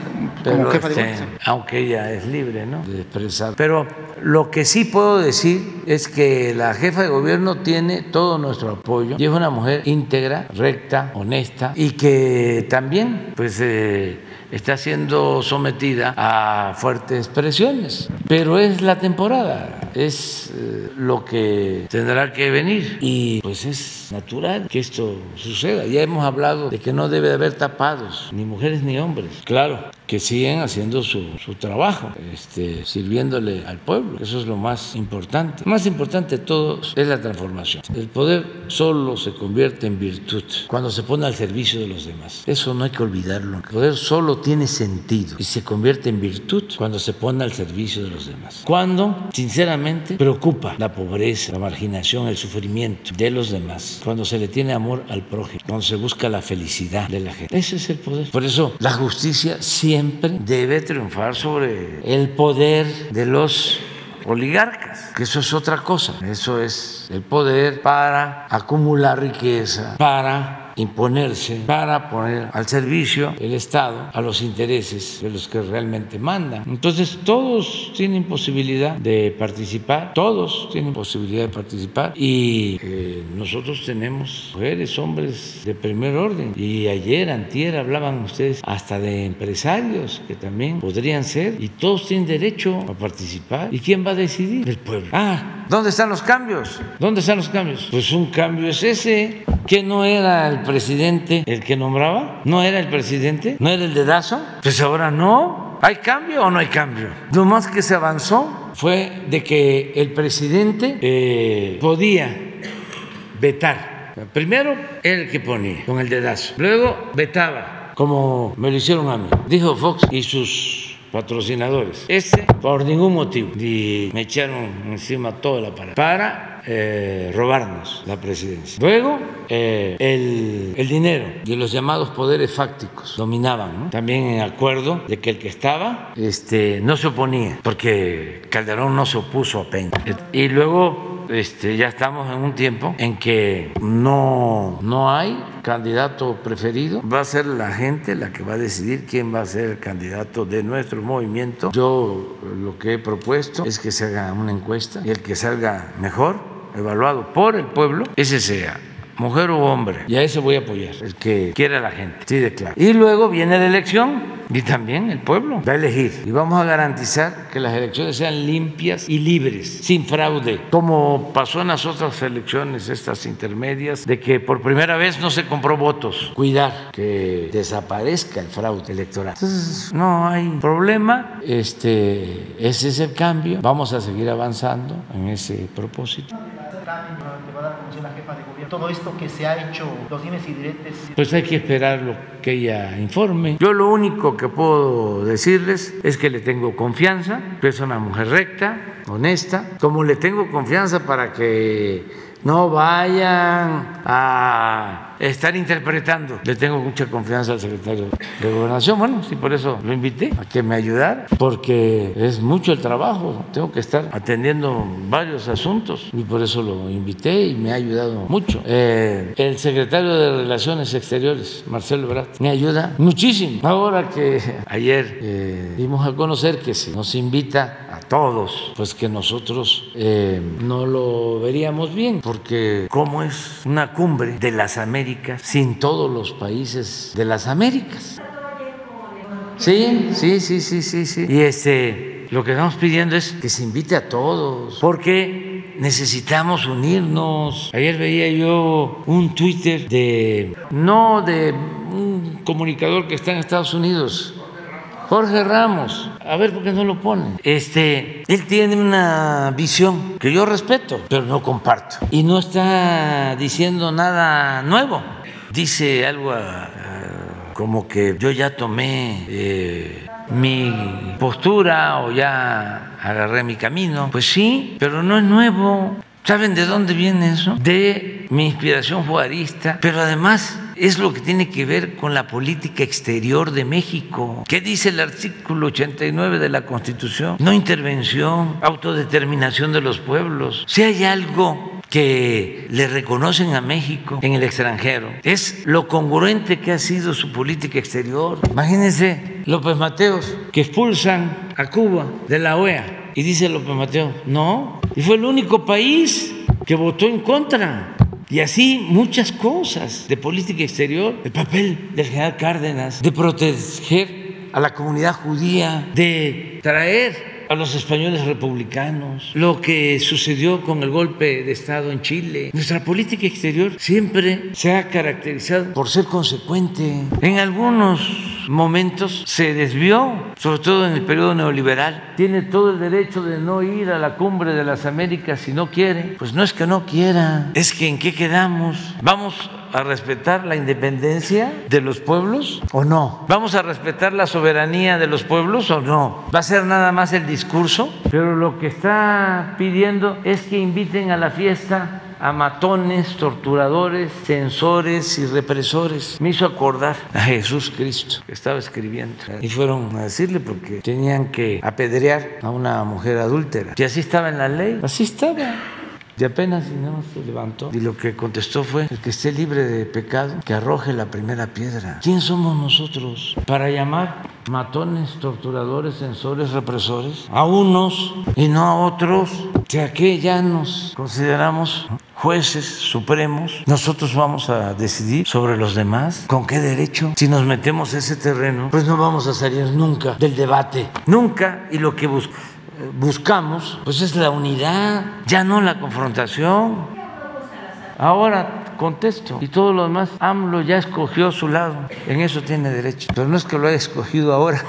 este, gobierno. Aunque ella es libre ¿no? de expresar. Pero lo que sí puedo decir es que la jefa de gobierno tiene todo nuestro apoyo y es una mujer íntegra, recta, honesta y que también pues eh, está siendo sometida a fuertes presiones. Pero es la temporada, es eh, lo que tendrá que venir y pues es natural que esto suceda. Ya hemos hablado de que no debe haber tapados, ni mujeres ni hombres. Claro, que siguen haciendo su, su trabajo, este, sirviéndole al pueblo. Eso es lo más importante. Lo más importante de todo es la transformación. El poder solo se convierte en virtud cuando se pone al servicio de los demás. Eso no hay que olvidarlo. El poder solo tiene sentido y se convierte en virtud cuando se pone al servicio de los demás. Cuando, sinceramente, preocupa la pobreza, la marginación, el sufrimiento de los demás. Cuando se le tiene amor al prójimo, cuando se busca la felicidad de la gente. Ese es el poder. Por eso la justicia siempre siempre debe triunfar sobre el poder de los oligarcas, que eso es otra cosa, eso es el poder para acumular riqueza, para imponerse para poner al servicio el Estado a los intereses de los que realmente mandan. Entonces todos tienen posibilidad de participar, todos tienen posibilidad de participar y eh, nosotros tenemos mujeres, hombres de primer orden y ayer, antier hablaban ustedes hasta de empresarios que también podrían ser y todos tienen derecho a participar. ¿Y quién va a decidir? El pueblo. Ah, ¿dónde están los cambios? ¿Dónde están los cambios? Pues un cambio es ese, que no era el presidente el que nombraba? ¿No era el presidente? ¿No era el dedazo? Pues ahora no. ¿Hay cambio o no hay cambio? Lo más que se avanzó fue de que el presidente eh, podía vetar. Primero el que ponía con el dedazo. Luego vetaba, como me lo hicieron a mí. Dijo Fox y sus patrocinadores. Este, por ningún motivo. Y me echaron encima toda la parada. Para eh, robarnos la presidencia. Luego, eh, el, el, dinero de los llamados poderes fácticos dominaban, ¿no? también en acuerdo de que el que estaba este, no se oponía, porque Calderón no se opuso a Peña. Y luego este, ya estamos en un tiempo en que no, no hay candidato preferido. Va a ser la gente la que va a decidir quién va a ser el candidato de nuestro movimiento. Yo lo que he propuesto es que se haga una encuesta y el que salga mejor, evaluado por el pueblo, ese sea mujer u hombre. Y a eso voy a apoyar, el que quiera la gente. Sí, de claro. Y luego viene la elección y también el pueblo va a elegir. Y vamos a garantizar que las elecciones sean limpias y libres, sin fraude, como pasó en las otras elecciones, estas intermedias, de que por primera vez no se compró votos. Cuidar que desaparezca el fraude electoral. Entonces, no hay problema. Este, ese es el cambio. Vamos a seguir avanzando en ese propósito todo esto que se ha hecho, los dimes y diretes? Pues hay que esperar lo que ella informe. Yo lo único que puedo decirles es que le tengo confianza, que es una mujer recta, honesta, como le tengo confianza para que no vayan a estar interpretando. Le tengo mucha confianza al secretario de Gobernación. Bueno, sí, por eso lo invité a que me ayudara, porque es mucho el trabajo. Tengo que estar atendiendo varios asuntos y por eso lo invité y me ha ayudado mucho. Eh, el secretario de Relaciones Exteriores, Marcelo Brat, me ayuda muchísimo. Ahora que ayer eh, dimos a conocer que se nos invita todos, pues que nosotros eh, no lo veríamos bien, porque como es una cumbre de las Américas, sin todos los países de las Américas. Sí, sí, sí, sí, sí, sí. Y este, lo que estamos pidiendo es que se invite a todos, porque necesitamos unirnos. Ayer veía yo un Twitter de, no de un comunicador que está en Estados Unidos, Jorge Ramos, a ver por qué no lo ponen. Este, él tiene una visión que yo respeto, pero no comparto. Y no está diciendo nada nuevo. Dice algo como que yo ya tomé eh, mi postura o ya agarré mi camino. Pues sí, pero no es nuevo. ¿Saben de dónde viene eso? De mi inspiración juarista, pero además es lo que tiene que ver con la política exterior de México. ¿Qué dice el artículo 89 de la Constitución? No intervención, autodeterminación de los pueblos. Si hay algo que le reconocen a México en el extranjero es lo congruente que ha sido su política exterior. Imagínense López Mateos, que expulsan a Cuba de la OEA y dice López Mateo, no, y fue el único país que votó en contra. Y así muchas cosas de política exterior, el papel del general Cárdenas, de proteger a la comunidad judía, de traer a los españoles republicanos, lo que sucedió con el golpe de Estado en Chile. Nuestra política exterior siempre se ha caracterizado por ser consecuente. En algunos momentos se desvió, sobre todo en el periodo neoliberal. Tiene todo el derecho de no ir a la cumbre de las Américas si no quiere. Pues no es que no quiera, es que en qué quedamos. Vamos a respetar la independencia de los pueblos o no? ¿Vamos a respetar la soberanía de los pueblos o no? ¿Va a ser nada más el discurso? Pero lo que está pidiendo es que inviten a la fiesta a matones, torturadores, censores y represores. Me hizo acordar a Jesús Cristo que estaba escribiendo. Y fueron a decirle porque tenían que apedrear a una mujer adúltera. Y así estaba en la ley, así estaba. Y apenas no se levantó. Y lo que contestó fue: el que esté libre de pecado, que arroje la primera piedra. ¿Quién somos nosotros para llamar matones, torturadores, censores, represores a unos y no a otros? Que aquí ya nos consideramos jueces supremos, nosotros vamos a decidir sobre los demás. ¿Con qué derecho? Si nos metemos a ese terreno, pues no vamos a salir nunca del debate. Nunca. Y lo que buscamos buscamos, pues es la unidad, ya no la confrontación. Ahora contesto y todo lo demás, AMLO ya escogió su lado, en eso tiene derecho, pero no es que lo haya escogido ahora,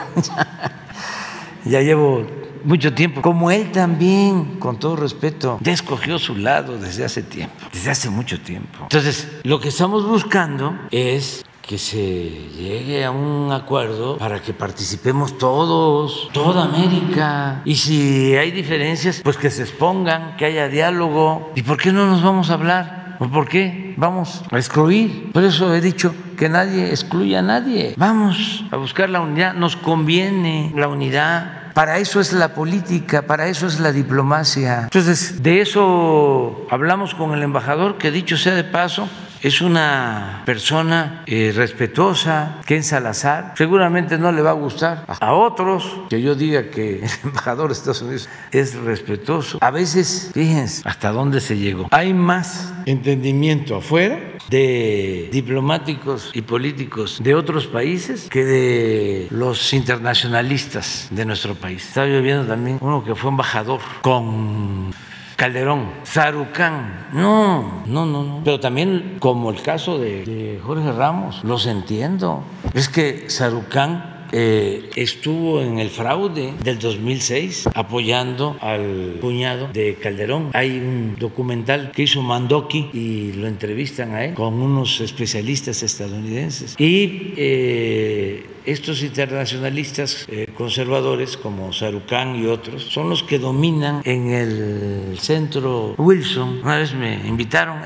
ya llevo mucho tiempo, como él también, con todo respeto, ya escogió su lado desde hace tiempo, desde hace mucho tiempo. Entonces, lo que estamos buscando es que se llegue a un acuerdo para que participemos todos, toda América. Y si hay diferencias, pues que se expongan, que haya diálogo. ¿Y por qué no nos vamos a hablar? ¿O por qué vamos a excluir? Por eso he dicho que nadie excluya a nadie. Vamos a buscar la unidad. Nos conviene la unidad. Para eso es la política, para eso es la diplomacia. Entonces, de eso hablamos con el embajador, que dicho sea de paso, es una persona eh, respetuosa, Ken Salazar. Seguramente no le va a gustar a otros que yo diga que el embajador de Estados Unidos es respetuoso. A veces, fíjense hasta dónde se llegó. Hay más entendimiento afuera de diplomáticos y políticos de otros países que de los internacionalistas de nuestro país. Estaba yo viendo también uno que fue embajador con Calderón, Sarucán. No, no, no, no. Pero también, como el caso de, Jorge Ramos, los entiendo. Es que Sarucán eh, estuvo en el fraude del 2006 apoyando al cuñado de Calderón. Hay un documental que hizo Mandoki y lo entrevistan a él con unos especialistas estadounidenses. Y eh, estos internacionalistas eh, conservadores como Sarucán y otros son los que dominan en el centro Wilson. Una vez me invitaron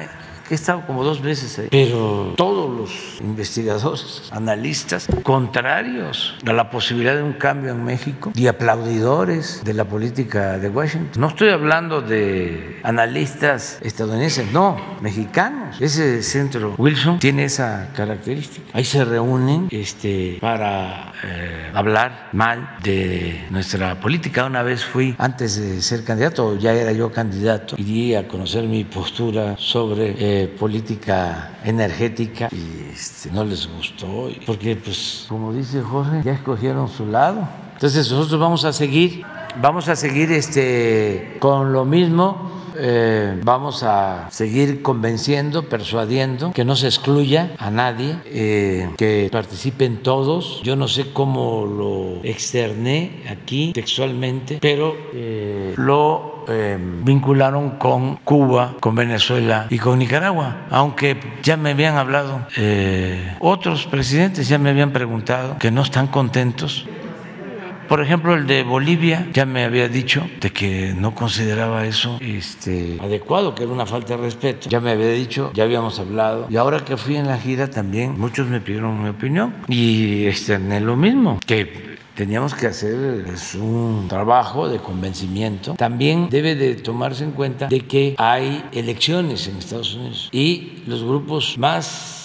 He estado como dos veces ahí, pero todos los investigadores, analistas, contrarios a la posibilidad de un cambio en México y aplaudidores de la política de Washington. No estoy hablando de analistas estadounidenses, no, mexicanos. Ese centro Wilson tiene esa característica. Ahí se reúnen este, para eh, hablar mal de nuestra política. Una vez fui, antes de ser candidato, ya era yo candidato, y di a conocer mi postura sobre eh, política energética y este, no les gustó, porque pues como dice Jorge, ya escogieron su lado. Entonces nosotros vamos a seguir, vamos a seguir este, con lo mismo. Eh, vamos a seguir convenciendo, persuadiendo que no se excluya a nadie, eh, que participen todos. Yo no sé cómo lo externé aquí textualmente, pero eh, lo vincularon con Cuba, con Venezuela y con Nicaragua, aunque ya me habían hablado otros presidentes, ya me habían preguntado que no están contentos por ejemplo, el de Bolivia ya me había dicho de que no consideraba eso este, adecuado, que era una falta de respeto. Ya me había dicho, ya habíamos hablado. Y ahora que fui en la gira también, muchos me pidieron mi opinión y externé lo mismo, que teníamos que hacer un trabajo de convencimiento. También debe de tomarse en cuenta de que hay elecciones en Estados Unidos y los grupos más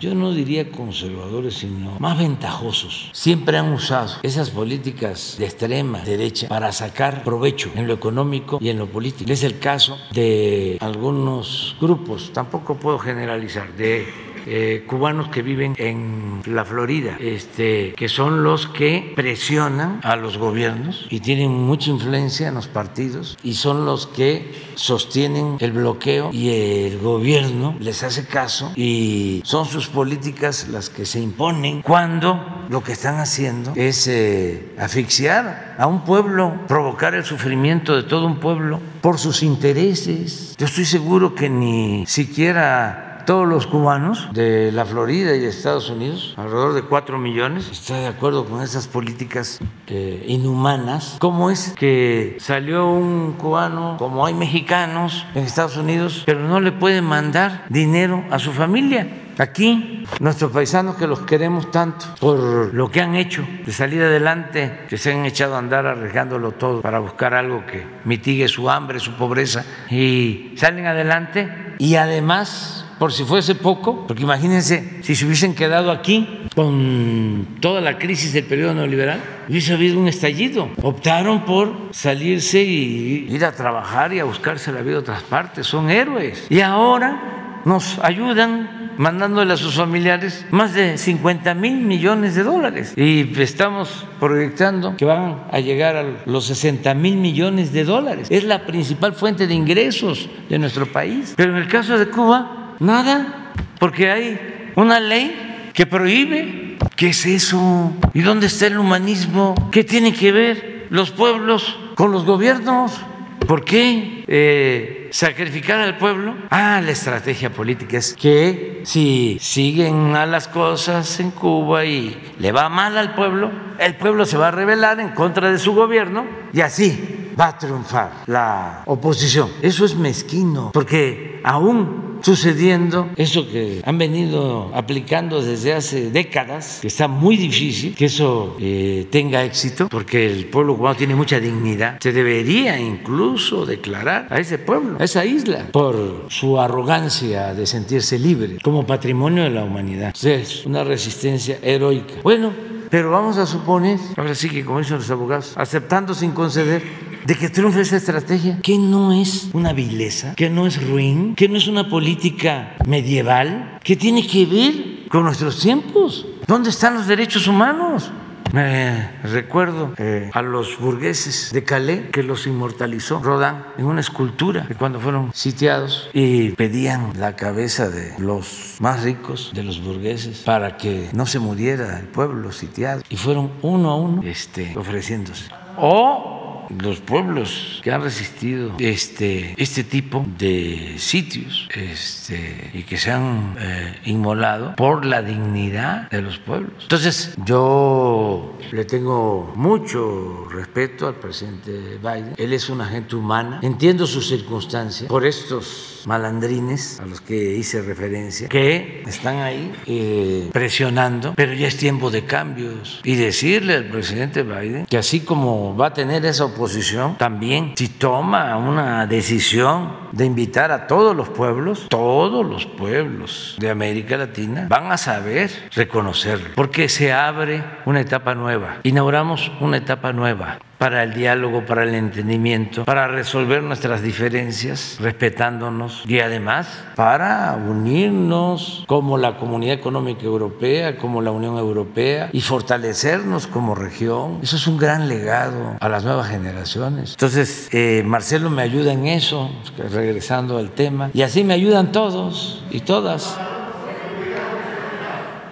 yo no diría conservadores, sino más ventajosos. Siempre han usado esas políticas de extrema derecha para sacar provecho en lo económico y en lo político. Es el caso de algunos grupos, tampoco puedo generalizar, de eh, cubanos que viven en la Florida, este, que son los que presionan a los gobiernos y tienen mucha influencia en los partidos y son los que sostienen el bloqueo y el gobierno les hace caso y son sus políticas las que se imponen cuando lo que están haciendo es eh, asfixiar a un pueblo, provocar el sufrimiento de todo un pueblo por sus intereses. Yo estoy seguro que ni siquiera todos los cubanos de la Florida y de Estados Unidos, alrededor de 4 millones, está de acuerdo con esas políticas eh, inhumanas. ¿Cómo es que salió un cubano, como hay mexicanos en Estados Unidos, pero no le pueden mandar dinero a su familia? Aquí, nuestros paisanos que los queremos tanto por lo que han hecho de salir adelante, que se han echado a andar arriesgándolo todo para buscar algo que mitigue su hambre, su pobreza, y salen adelante y además por si fuese poco, porque imagínense si se hubiesen quedado aquí con toda la crisis del periodo neoliberal, hubiese habido un estallido. Optaron por salirse y ir a trabajar y a buscarse la vida a otras partes, son héroes. Y ahora nos ayudan mandándole a sus familiares más de 50 mil millones de dólares. Y estamos proyectando que van a llegar a los 60 mil millones de dólares. Es la principal fuente de ingresos de nuestro país. Pero en el caso de Cuba, Nada, porque hay una ley que prohíbe. ¿Qué es eso? ¿Y dónde está el humanismo? ¿Qué tiene que ver los pueblos con los gobiernos? ¿Por qué eh, sacrificar al pueblo. Ah, la estrategia política es que si siguen a las cosas en Cuba y le va mal al pueblo, el pueblo se va a rebelar en contra de su gobierno y así va a triunfar la oposición. Eso es mezquino, porque aún sucediendo eso que han venido aplicando desde hace décadas, que está muy difícil que eso eh, tenga éxito, porque el pueblo cubano tiene mucha dignidad. Se debería incluso declarar a ese pueblo, a esa isla, por su arrogancia de sentirse libre, como patrimonio de la humanidad. Es una resistencia heroica. Bueno, pero vamos a suponer, ahora sí que como dicen los abogados, aceptando sin conceder, de que triunfe esa estrategia, que no es una vileza, que no es ruin, que no es una política medieval, que tiene que ver con nuestros tiempos. ¿Dónde están los derechos humanos? Me recuerdo eh, a los burgueses de Calais que los inmortalizó Rodin en una escultura que cuando fueron sitiados y pedían la cabeza de los más ricos de los burgueses para que no se muriera el pueblo sitiado y fueron uno a uno este, ofreciéndose. O los pueblos que han resistido este, este tipo de sitios este, y que se han eh, inmolado por la dignidad de los pueblos. Entonces, yo le tengo mucho respeto al presidente Biden. Él es una gente humana. Entiendo sus circunstancias por estos malandrines a los que hice referencia, que están ahí eh, presionando, pero ya es tiempo de cambios. Y decirle al presidente Biden que así como va a tener esa oposición, también si toma una decisión de invitar a todos los pueblos, todos los pueblos de América Latina van a saber reconocerlo, porque se abre una etapa nueva, inauguramos una etapa nueva para el diálogo, para el entendimiento, para resolver nuestras diferencias, respetándonos y además para unirnos como la Comunidad Económica Europea, como la Unión Europea y fortalecernos como región. Eso es un gran legado a las nuevas generaciones. Entonces, eh, Marcelo me ayuda en eso, regresando al tema, y así me ayudan todos y todas.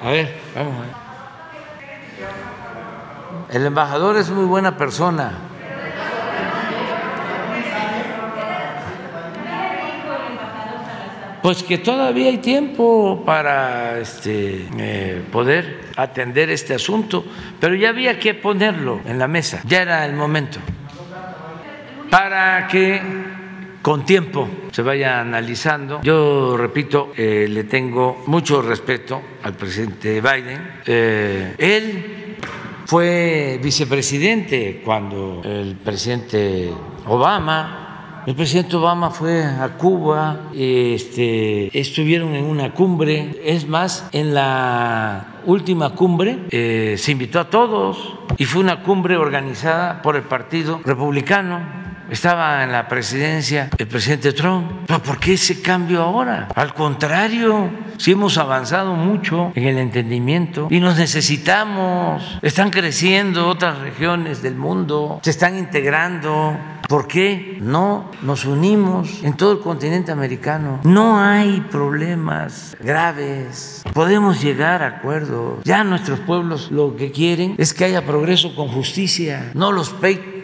A ver, vamos a ver. El embajador es muy buena persona. Pues que todavía hay tiempo para este, eh, poder atender este asunto, pero ya había que ponerlo en la mesa, ya era el momento, para que con tiempo se vaya analizando. Yo repito, eh, le tengo mucho respeto al presidente Biden. Eh, él fue vicepresidente cuando el presidente Obama, el presidente Obama fue a Cuba, este, estuvieron en una cumbre, es más, en la última cumbre eh, se invitó a todos y fue una cumbre organizada por el Partido Republicano estaba en la presidencia el presidente Trump. ¿Pero por qué ese cambio ahora? Al contrario, si hemos avanzado mucho en el entendimiento y nos necesitamos. Están creciendo otras regiones del mundo, se están integrando. ¿Por qué no nos unimos en todo el continente americano? No hay problemas graves. Podemos llegar a acuerdos. Ya nuestros pueblos lo que quieren es que haya progreso con justicia, no los peitos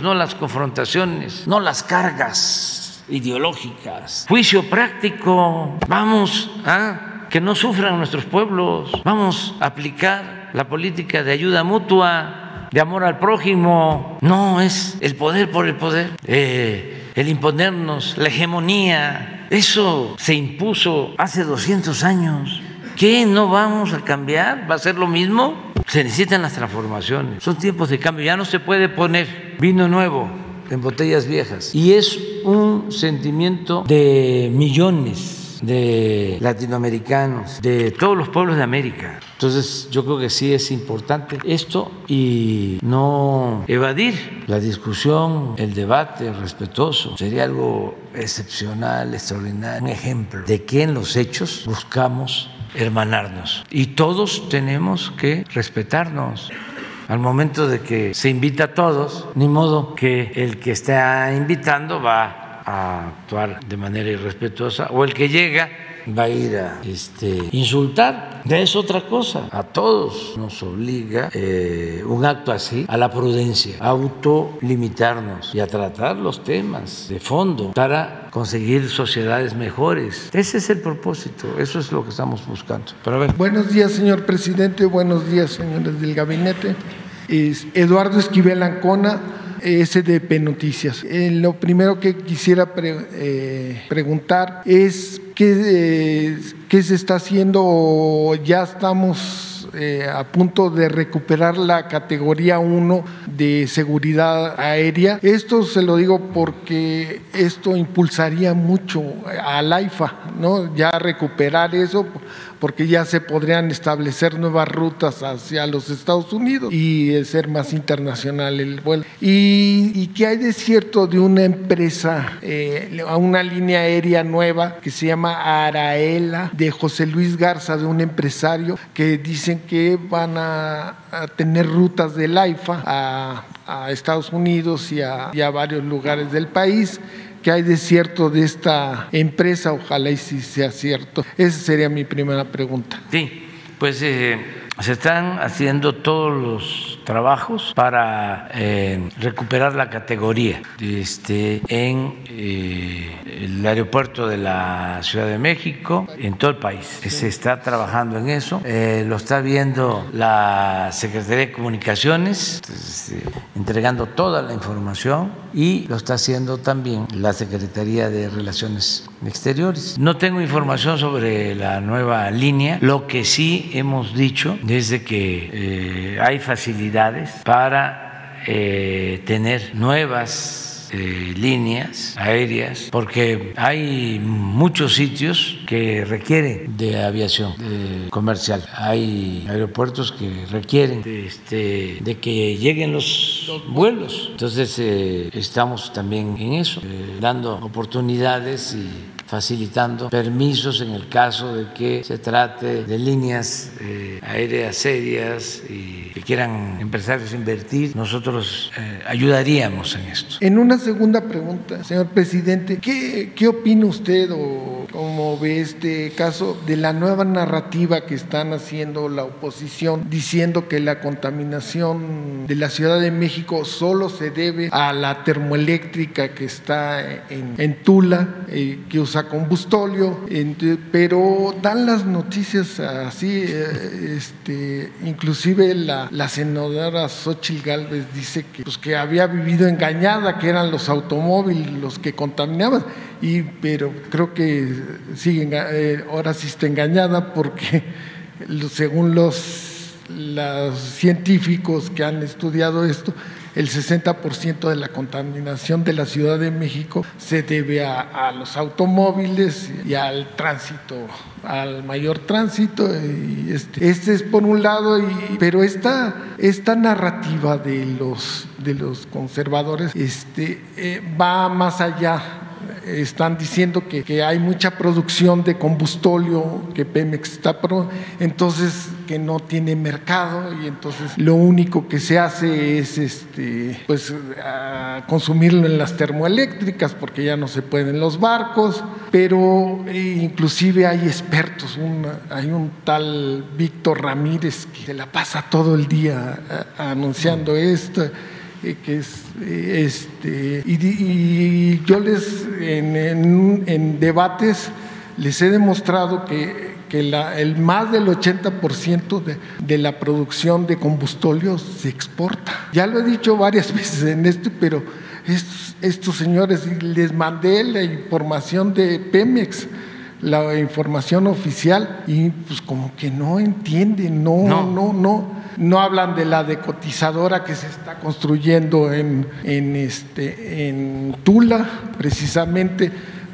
no las confrontaciones, no las cargas ideológicas. Juicio práctico. Vamos a que no sufran nuestros pueblos. Vamos a aplicar la política de ayuda mutua, de amor al prójimo. No es el poder por el poder, eh, el imponernos, la hegemonía. Eso se impuso hace 200 años. ¿Qué no vamos a cambiar? ¿Va a ser lo mismo? Se necesitan las transformaciones. Son tiempos de cambio. Ya no se puede poner vino nuevo en botellas viejas. Y es un sentimiento de millones de latinoamericanos, de todos los pueblos de América. Entonces yo creo que sí es importante esto y no evadir la discusión, el debate respetuoso. Sería algo excepcional, extraordinario, un ejemplo de que en los hechos buscamos hermanarnos. Y todos tenemos que respetarnos. Al momento de que se invita a todos, ni modo que el que está invitando va a actuar de manera irrespetuosa o el que llega va a ir a este, insultar. Es otra cosa. A todos nos obliga eh, un acto así a la prudencia, a autolimitarnos y a tratar los temas de fondo para conseguir sociedades mejores. Ese es el propósito, eso es lo que estamos buscando. Buenos días, señor presidente, buenos días, señores del gabinete. Es Eduardo Esquivel Ancona, SDP Noticias. Eh, lo primero que quisiera eh, preguntar es ¿qué, eh, qué se está haciendo, ya estamos a punto de recuperar la categoría 1 de seguridad aérea. Esto se lo digo porque esto impulsaría mucho al AIFA, ¿no? Ya recuperar eso porque ya se podrían establecer nuevas rutas hacia los Estados Unidos y ser más internacional el vuelo. ¿Y, y qué hay de cierto de una empresa, eh, una línea aérea nueva que se llama Araela, de José Luis Garza, de un empresario que dicen que van a, tener rutas del AIFA a, Estados Unidos y a, y a varios lugares del país? ¿Qué hay de cierto de esta empresa? Ojalá y sí sea cierto. Esa sería mi primera pregunta. Sí, pues eh, se están haciendo todos los trabajos para eh, recuperar la categoría este, en eh, el aeropuerto de la Ciudad de México, en todo el país. Se está trabajando en eso, eh, lo está viendo la Secretaría de Comunicaciones, este, entregando toda la información y lo está haciendo también la Secretaría de Relaciones Exteriores. No tengo información sobre la nueva línea, lo que sí hemos dicho desde que hay para eh, tener nuevas eh, líneas aéreas, porque hay muchos sitios que requieren de aviación comercial. Hay aeropuertos que requieren de, este, de que lleguen los vuelos. Entonces estamos también en eso, dando oportunidades y facilitando permisos en el caso de que se trate de líneas eh, aéreas serias y que quieran empresarios invertir, nosotros eh, ayudaríamos en esto. En una segunda pregunta, señor presidente, ¿qué, qué opina usted o cómo ve este caso de la nueva narrativa que están haciendo la oposición diciendo que la contaminación de la Ciudad de México solo se debe a la termoeléctrica que está en, en Tula, eh, que usa combustóleo, pero dan las noticias así, eh, este, inclusive la, la senadora Xochitl Galvez dice que, pues, que había vivido engañada, que eran los automóviles los que contaminaban, y, pero creo que siguen, eh, ahora sí está engañada porque según los, los científicos que han estudiado esto, el 60% de la contaminación de la Ciudad de México se debe a, los automóviles y al tránsito, al mayor tránsito. Y este, este, es por un lado, pero esta, esta narrativa de los, de los conservadores este, eh, va más allá están diciendo que, que, hay mucha producción de combustóleo, que Pemex está pro, entonces que no tiene mercado y entonces lo único que se hace es este pues consumirlo en las termoeléctricas porque ya no se pueden los barcos, pero eh, inclusive hay expertos, hay un tal Víctor Ramírez que se la pasa todo el día eh, anunciando esto que es este y, yo les en, debates les he demostrado que, que la, el más del 80% de, de, la producción de combustóleo se exporta. Ya lo he dicho varias veces en esto, pero estos, estos señores, les mandé la información de Pemex la información oficial y pues como que no entienden, no, no, no, no, no hablan de la decotizadora que se está construyendo en, en, este, en Tula, precisamente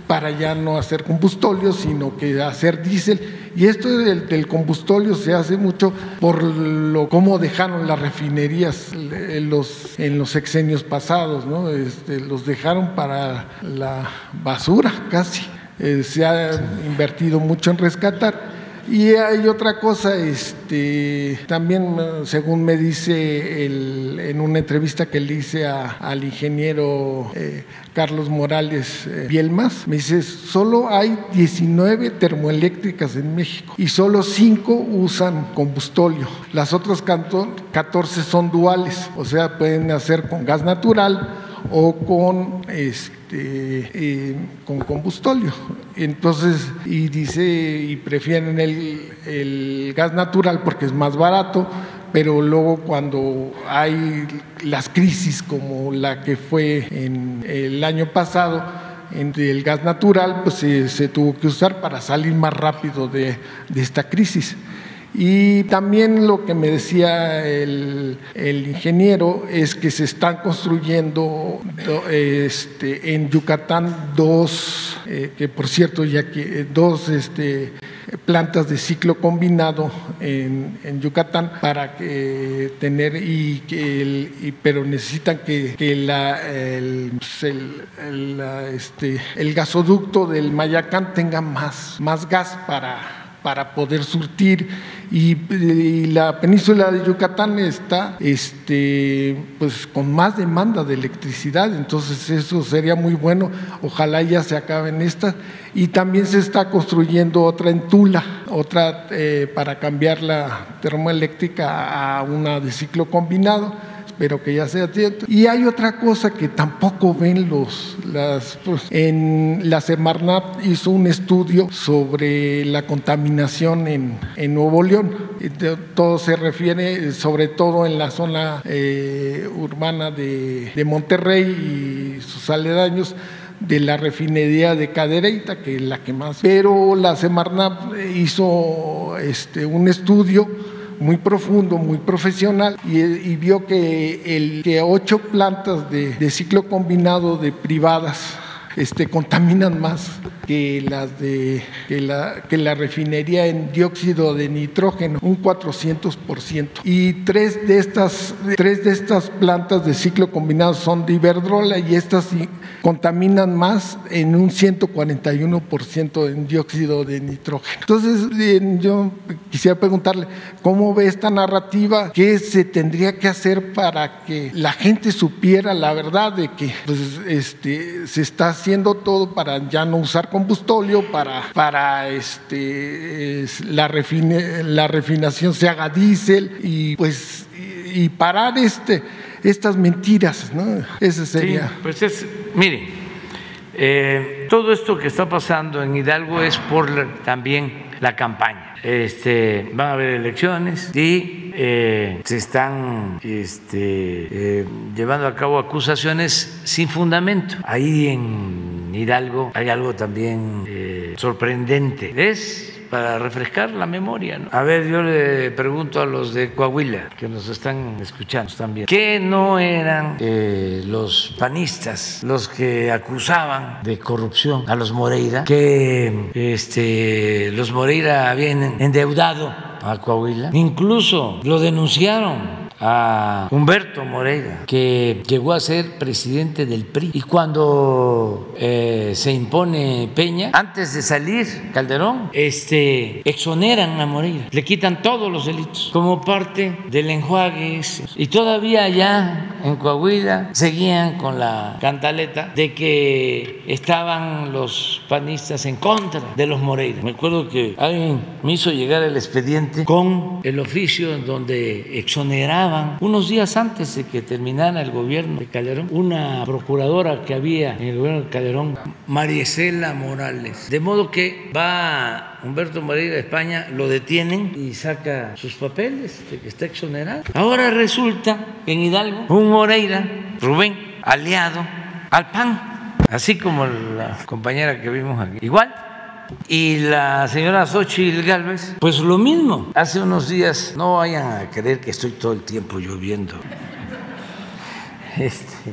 para ya no hacer combustóleo, sino que hacer diésel. Y esto del, del, combustóleo se hace mucho por lo cómo dejaron las refinerías en los, en los sexenios pasados, ¿no? Este, los dejaron para la basura casi. Eh, se ha invertido mucho en rescatar Y hay otra cosa, este, también según me dice en una entrevista que le hice al ingeniero eh, Carlos Morales eh, Bielmas, me dice, solo hay 19 termoeléctricas en México y solo 5 usan combustóleo. Las otras canto- 14 son duales, o sea, pueden hacer con gas natural o con este eh, con combustóleo. Entonces, y dice, y prefieren el, el gas natural porque es más barato, pero luego cuando hay las crisis como la que fue en el año pasado, el gas natural, pues se, se tuvo que usar para salir más rápido de, de esta crisis. Y también lo que me decía el, el ingeniero es que se están construyendo do- este, en Yucatán dos, eh, que por cierto ya que eh, dos este, plantas de ciclo combinado en, Yucatán para que tener y que el, pero necesitan que, que la, el, pues, este, el gasoducto del Mayacán tenga más, más gas para para poder surtir. Y, la península de Yucatán está este pues con más demanda de electricidad. Entonces eso sería muy bueno. Ojalá ya se acaben estas. Y también se está construyendo otra en Tula otra eh, para cambiar la termoeléctrica a una de ciclo combinado espero que ya sea cierto. Y hay otra cosa que tampoco ven los, las, pues, en la Semarnat hizo un estudio sobre la contaminación en, en Nuevo León. Todo se refiere, sobre todo en la zona eh, urbana de, de Monterrey y sus aledaños de la refinería de Cadereyta, que es la que más. Pero la Semarnat hizo este, un estudio muy profundo, muy profesional, y, vio que, el, que ocho plantas de ciclo combinado de privadas este, contaminan más que las de que la, que la refinería en dióxido de nitrógeno, un 400%. Y tres de estas, tres de estas plantas de ciclo combinado son de Iberdrola y estas contaminan más en un 141% en dióxido de nitrógeno. Entonces, yo quisiera preguntarle, ¿cómo ve esta narrativa? ¿Qué se tendría que hacer para que la gente supiera la verdad de que pues, este, se está haciendo todo para ya no usar combustóleo, para, para este, es- la, refine- la refinación se haga diésel y pues y, y parar este, estas mentiras, ¿no? Ese sería. Sí, pues es, mire, eh, todo esto que está pasando en Hidalgo es por la- también la campaña. Este, van a haber elecciones y eh, se están este, eh, llevando a cabo acusaciones sin fundamento. Ahí en Hidalgo hay algo también eh, sorprendente. Es para refrescar la memoria. ¿no? A ver, yo le pregunto a los de Coahuila que nos están escuchando también, que no eran eh, los panistas los que acusaban de corrupción a los Moreira, que este, los Moreira habían endeudado a Coahuila, incluso lo denunciaron a Humberto Moreira, que llegó a ser presidente del PRI. Y cuando eh, se impone Peña, antes de salir Calderón, este, exoneran a Moreira, le quitan todos los delitos como parte del enjuague. ese. Y todavía allá en Coahuila seguían con la cantaleta de que estaban los panistas en contra de los Moreira. Me acuerdo que alguien me hizo llegar el expediente con el oficio en donde exoneraban unos días antes de que terminara el gobierno de Calderón una procuradora que había en el gobierno de Calderón, Mariesela Morales. De modo que va Humberto Moreira a España, lo detienen y saca sus papeles de que está exonerado. Ahora resulta que en Hidalgo un Moreira, Rubén, aliado al PAN, así como la compañera que vimos aquí. Igual, y la señora Xochitl Galvez, pues lo mismo. Hace unos días, no vayan a creer que estoy todo el tiempo lloviendo este,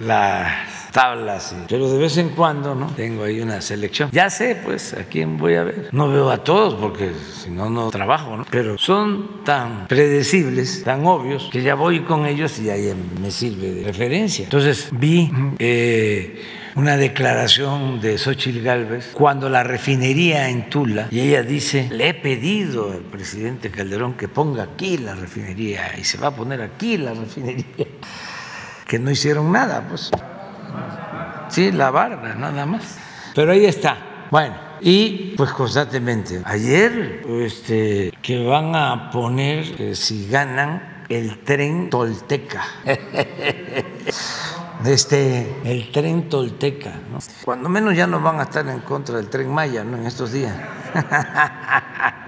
las tablas, pero de vez en cuando, ¿no? Tengo ahí una selección. Ya sé, pues, a quién voy a ver. No veo a todos porque si no, no trabajo, ¿no? Pero son tan predecibles, tan obvios, que ya voy con ellos y ahí me sirve de referencia. Entonces, vi... eh, una declaración de Xochitl Gálvez cuando la refinería en Tula, y ella dice, le he pedido al presidente Calderón que ponga aquí la refinería y se va a poner aquí la refinería, que no hicieron nada, pues. Sí, la barra, nada más. Pero ahí está. Bueno, y pues constantemente. Ayer, este, que van a poner, eh, si ganan, el tren Tolteca. Este, el tren Tolteca. ¿no? Cuando menos ya no van a estar en contra del tren Maya ¿no? en estos días.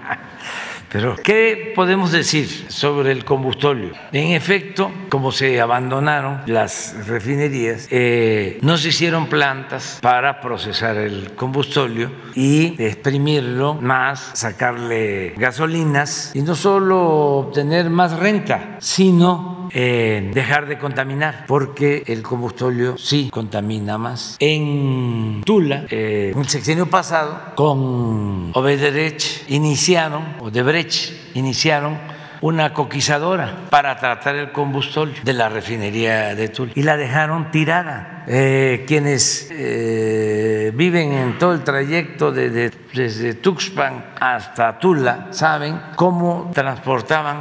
Pero, ¿qué podemos decir sobre el combustóleo? En efecto, como se abandonaron las refinerías, eh, no se hicieron plantas para procesar el combustóleo y exprimirlo más, sacarle gasolinas y no solo obtener más renta, sino eh, dejar de contaminar, porque el combustóleo sí contamina más. En Tula, eh, el sexenio pasado, con Obederech iniciaron, o Debrecht iniciaron una coquizadora para tratar el combustóleo de la refinería de Tula y la dejaron tirada. Eh, quienes eh, viven en todo el trayecto de- desde Tuxpan hasta Tula saben cómo transportaban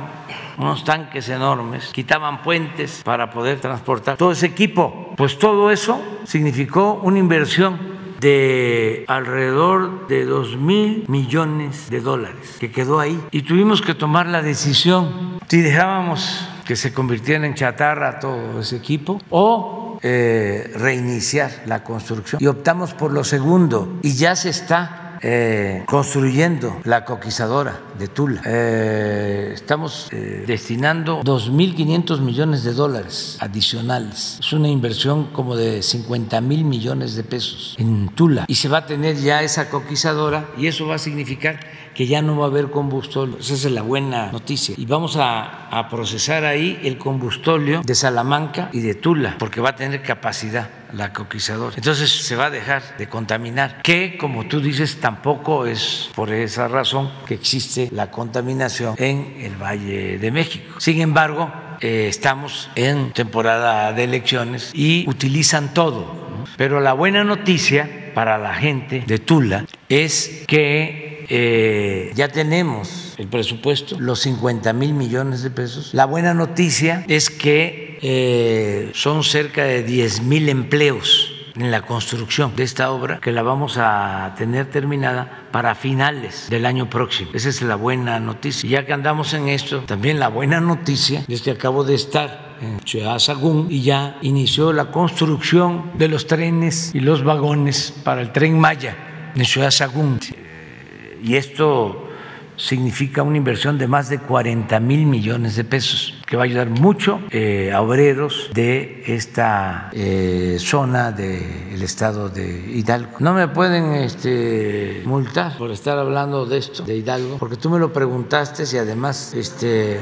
unos tanques enormes, quitaban puentes para poder transportar todo ese equipo. Pues todo eso significó una inversión de alrededor de dos mil millones de dólares que quedó ahí. Y tuvimos que tomar la decisión. Si dejábamos que se convirtiera en chatarra todo ese equipo o eh, reiniciar la construcción. Y optamos por lo segundo. Y ya se está eh, construyendo la coquizadora de Tula. Eh, estamos eh, destinando 2.500 millones de dólares adicionales. Es una inversión como de 50 mil millones de pesos en Tula. Y se va a tener ya esa coquizadora y eso va a significar que ya no va a haber combustóleo. Esa es la buena noticia. Y vamos a, a procesar ahí el combustóleo de Salamanca y de Tula, porque va a tener capacidad la coquizadora. Entonces se va a dejar de contaminar, que como tú dices, tampoco es por esa razón que existe la contaminación en el Valle de México. Sin embargo, eh, estamos en temporada de elecciones y utilizan todo. Pero la buena noticia para la gente de Tula es que eh, ya tenemos el presupuesto, los 50 mil millones de pesos. La buena noticia es que eh, son cerca de 10 mil empleos en la construcción de esta obra que la vamos a tener terminada para finales del año próximo. Esa es la buena noticia. Ya que andamos en esto, también la buena noticia es que acabo de estar en Ciudad Sagún y ya inició la construcción de los trenes y los vagones para el tren Maya en Ciudad Sagún. Eh, Y esto significa una inversión de más de 40 mil millones de pesos, que va a ayudar mucho eh, a obreros de esta eh, zona del estado de Hidalgo. No me pueden este, multar por estar hablando de esto, de Hidalgo, porque tú me lo preguntaste y además este,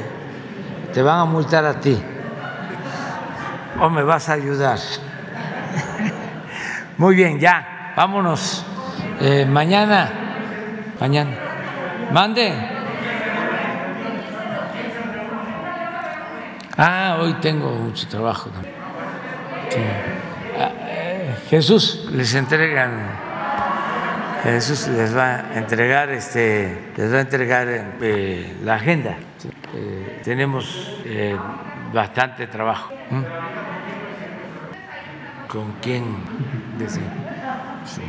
te van a multar a ti. ¿O me vas a ayudar? Muy bien, ya, vámonos. Eh, mañana, mañana. Mande. Ah, hoy tengo mucho trabajo. Sí. Ah, eh, Jesús les entregan, Jesús les va a entregar, este, les va a entregar eh, la agenda. Eh, tenemos eh, bastante trabajo. ¿Mm? ¿Con quién? Sí.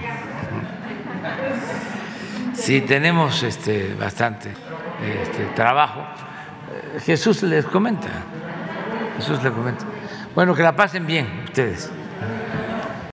Sí, tenemos este, bastante este, trabajo. Eh, Jesús les comenta. Jesús les comenta. Bueno, que la pasen bien ustedes.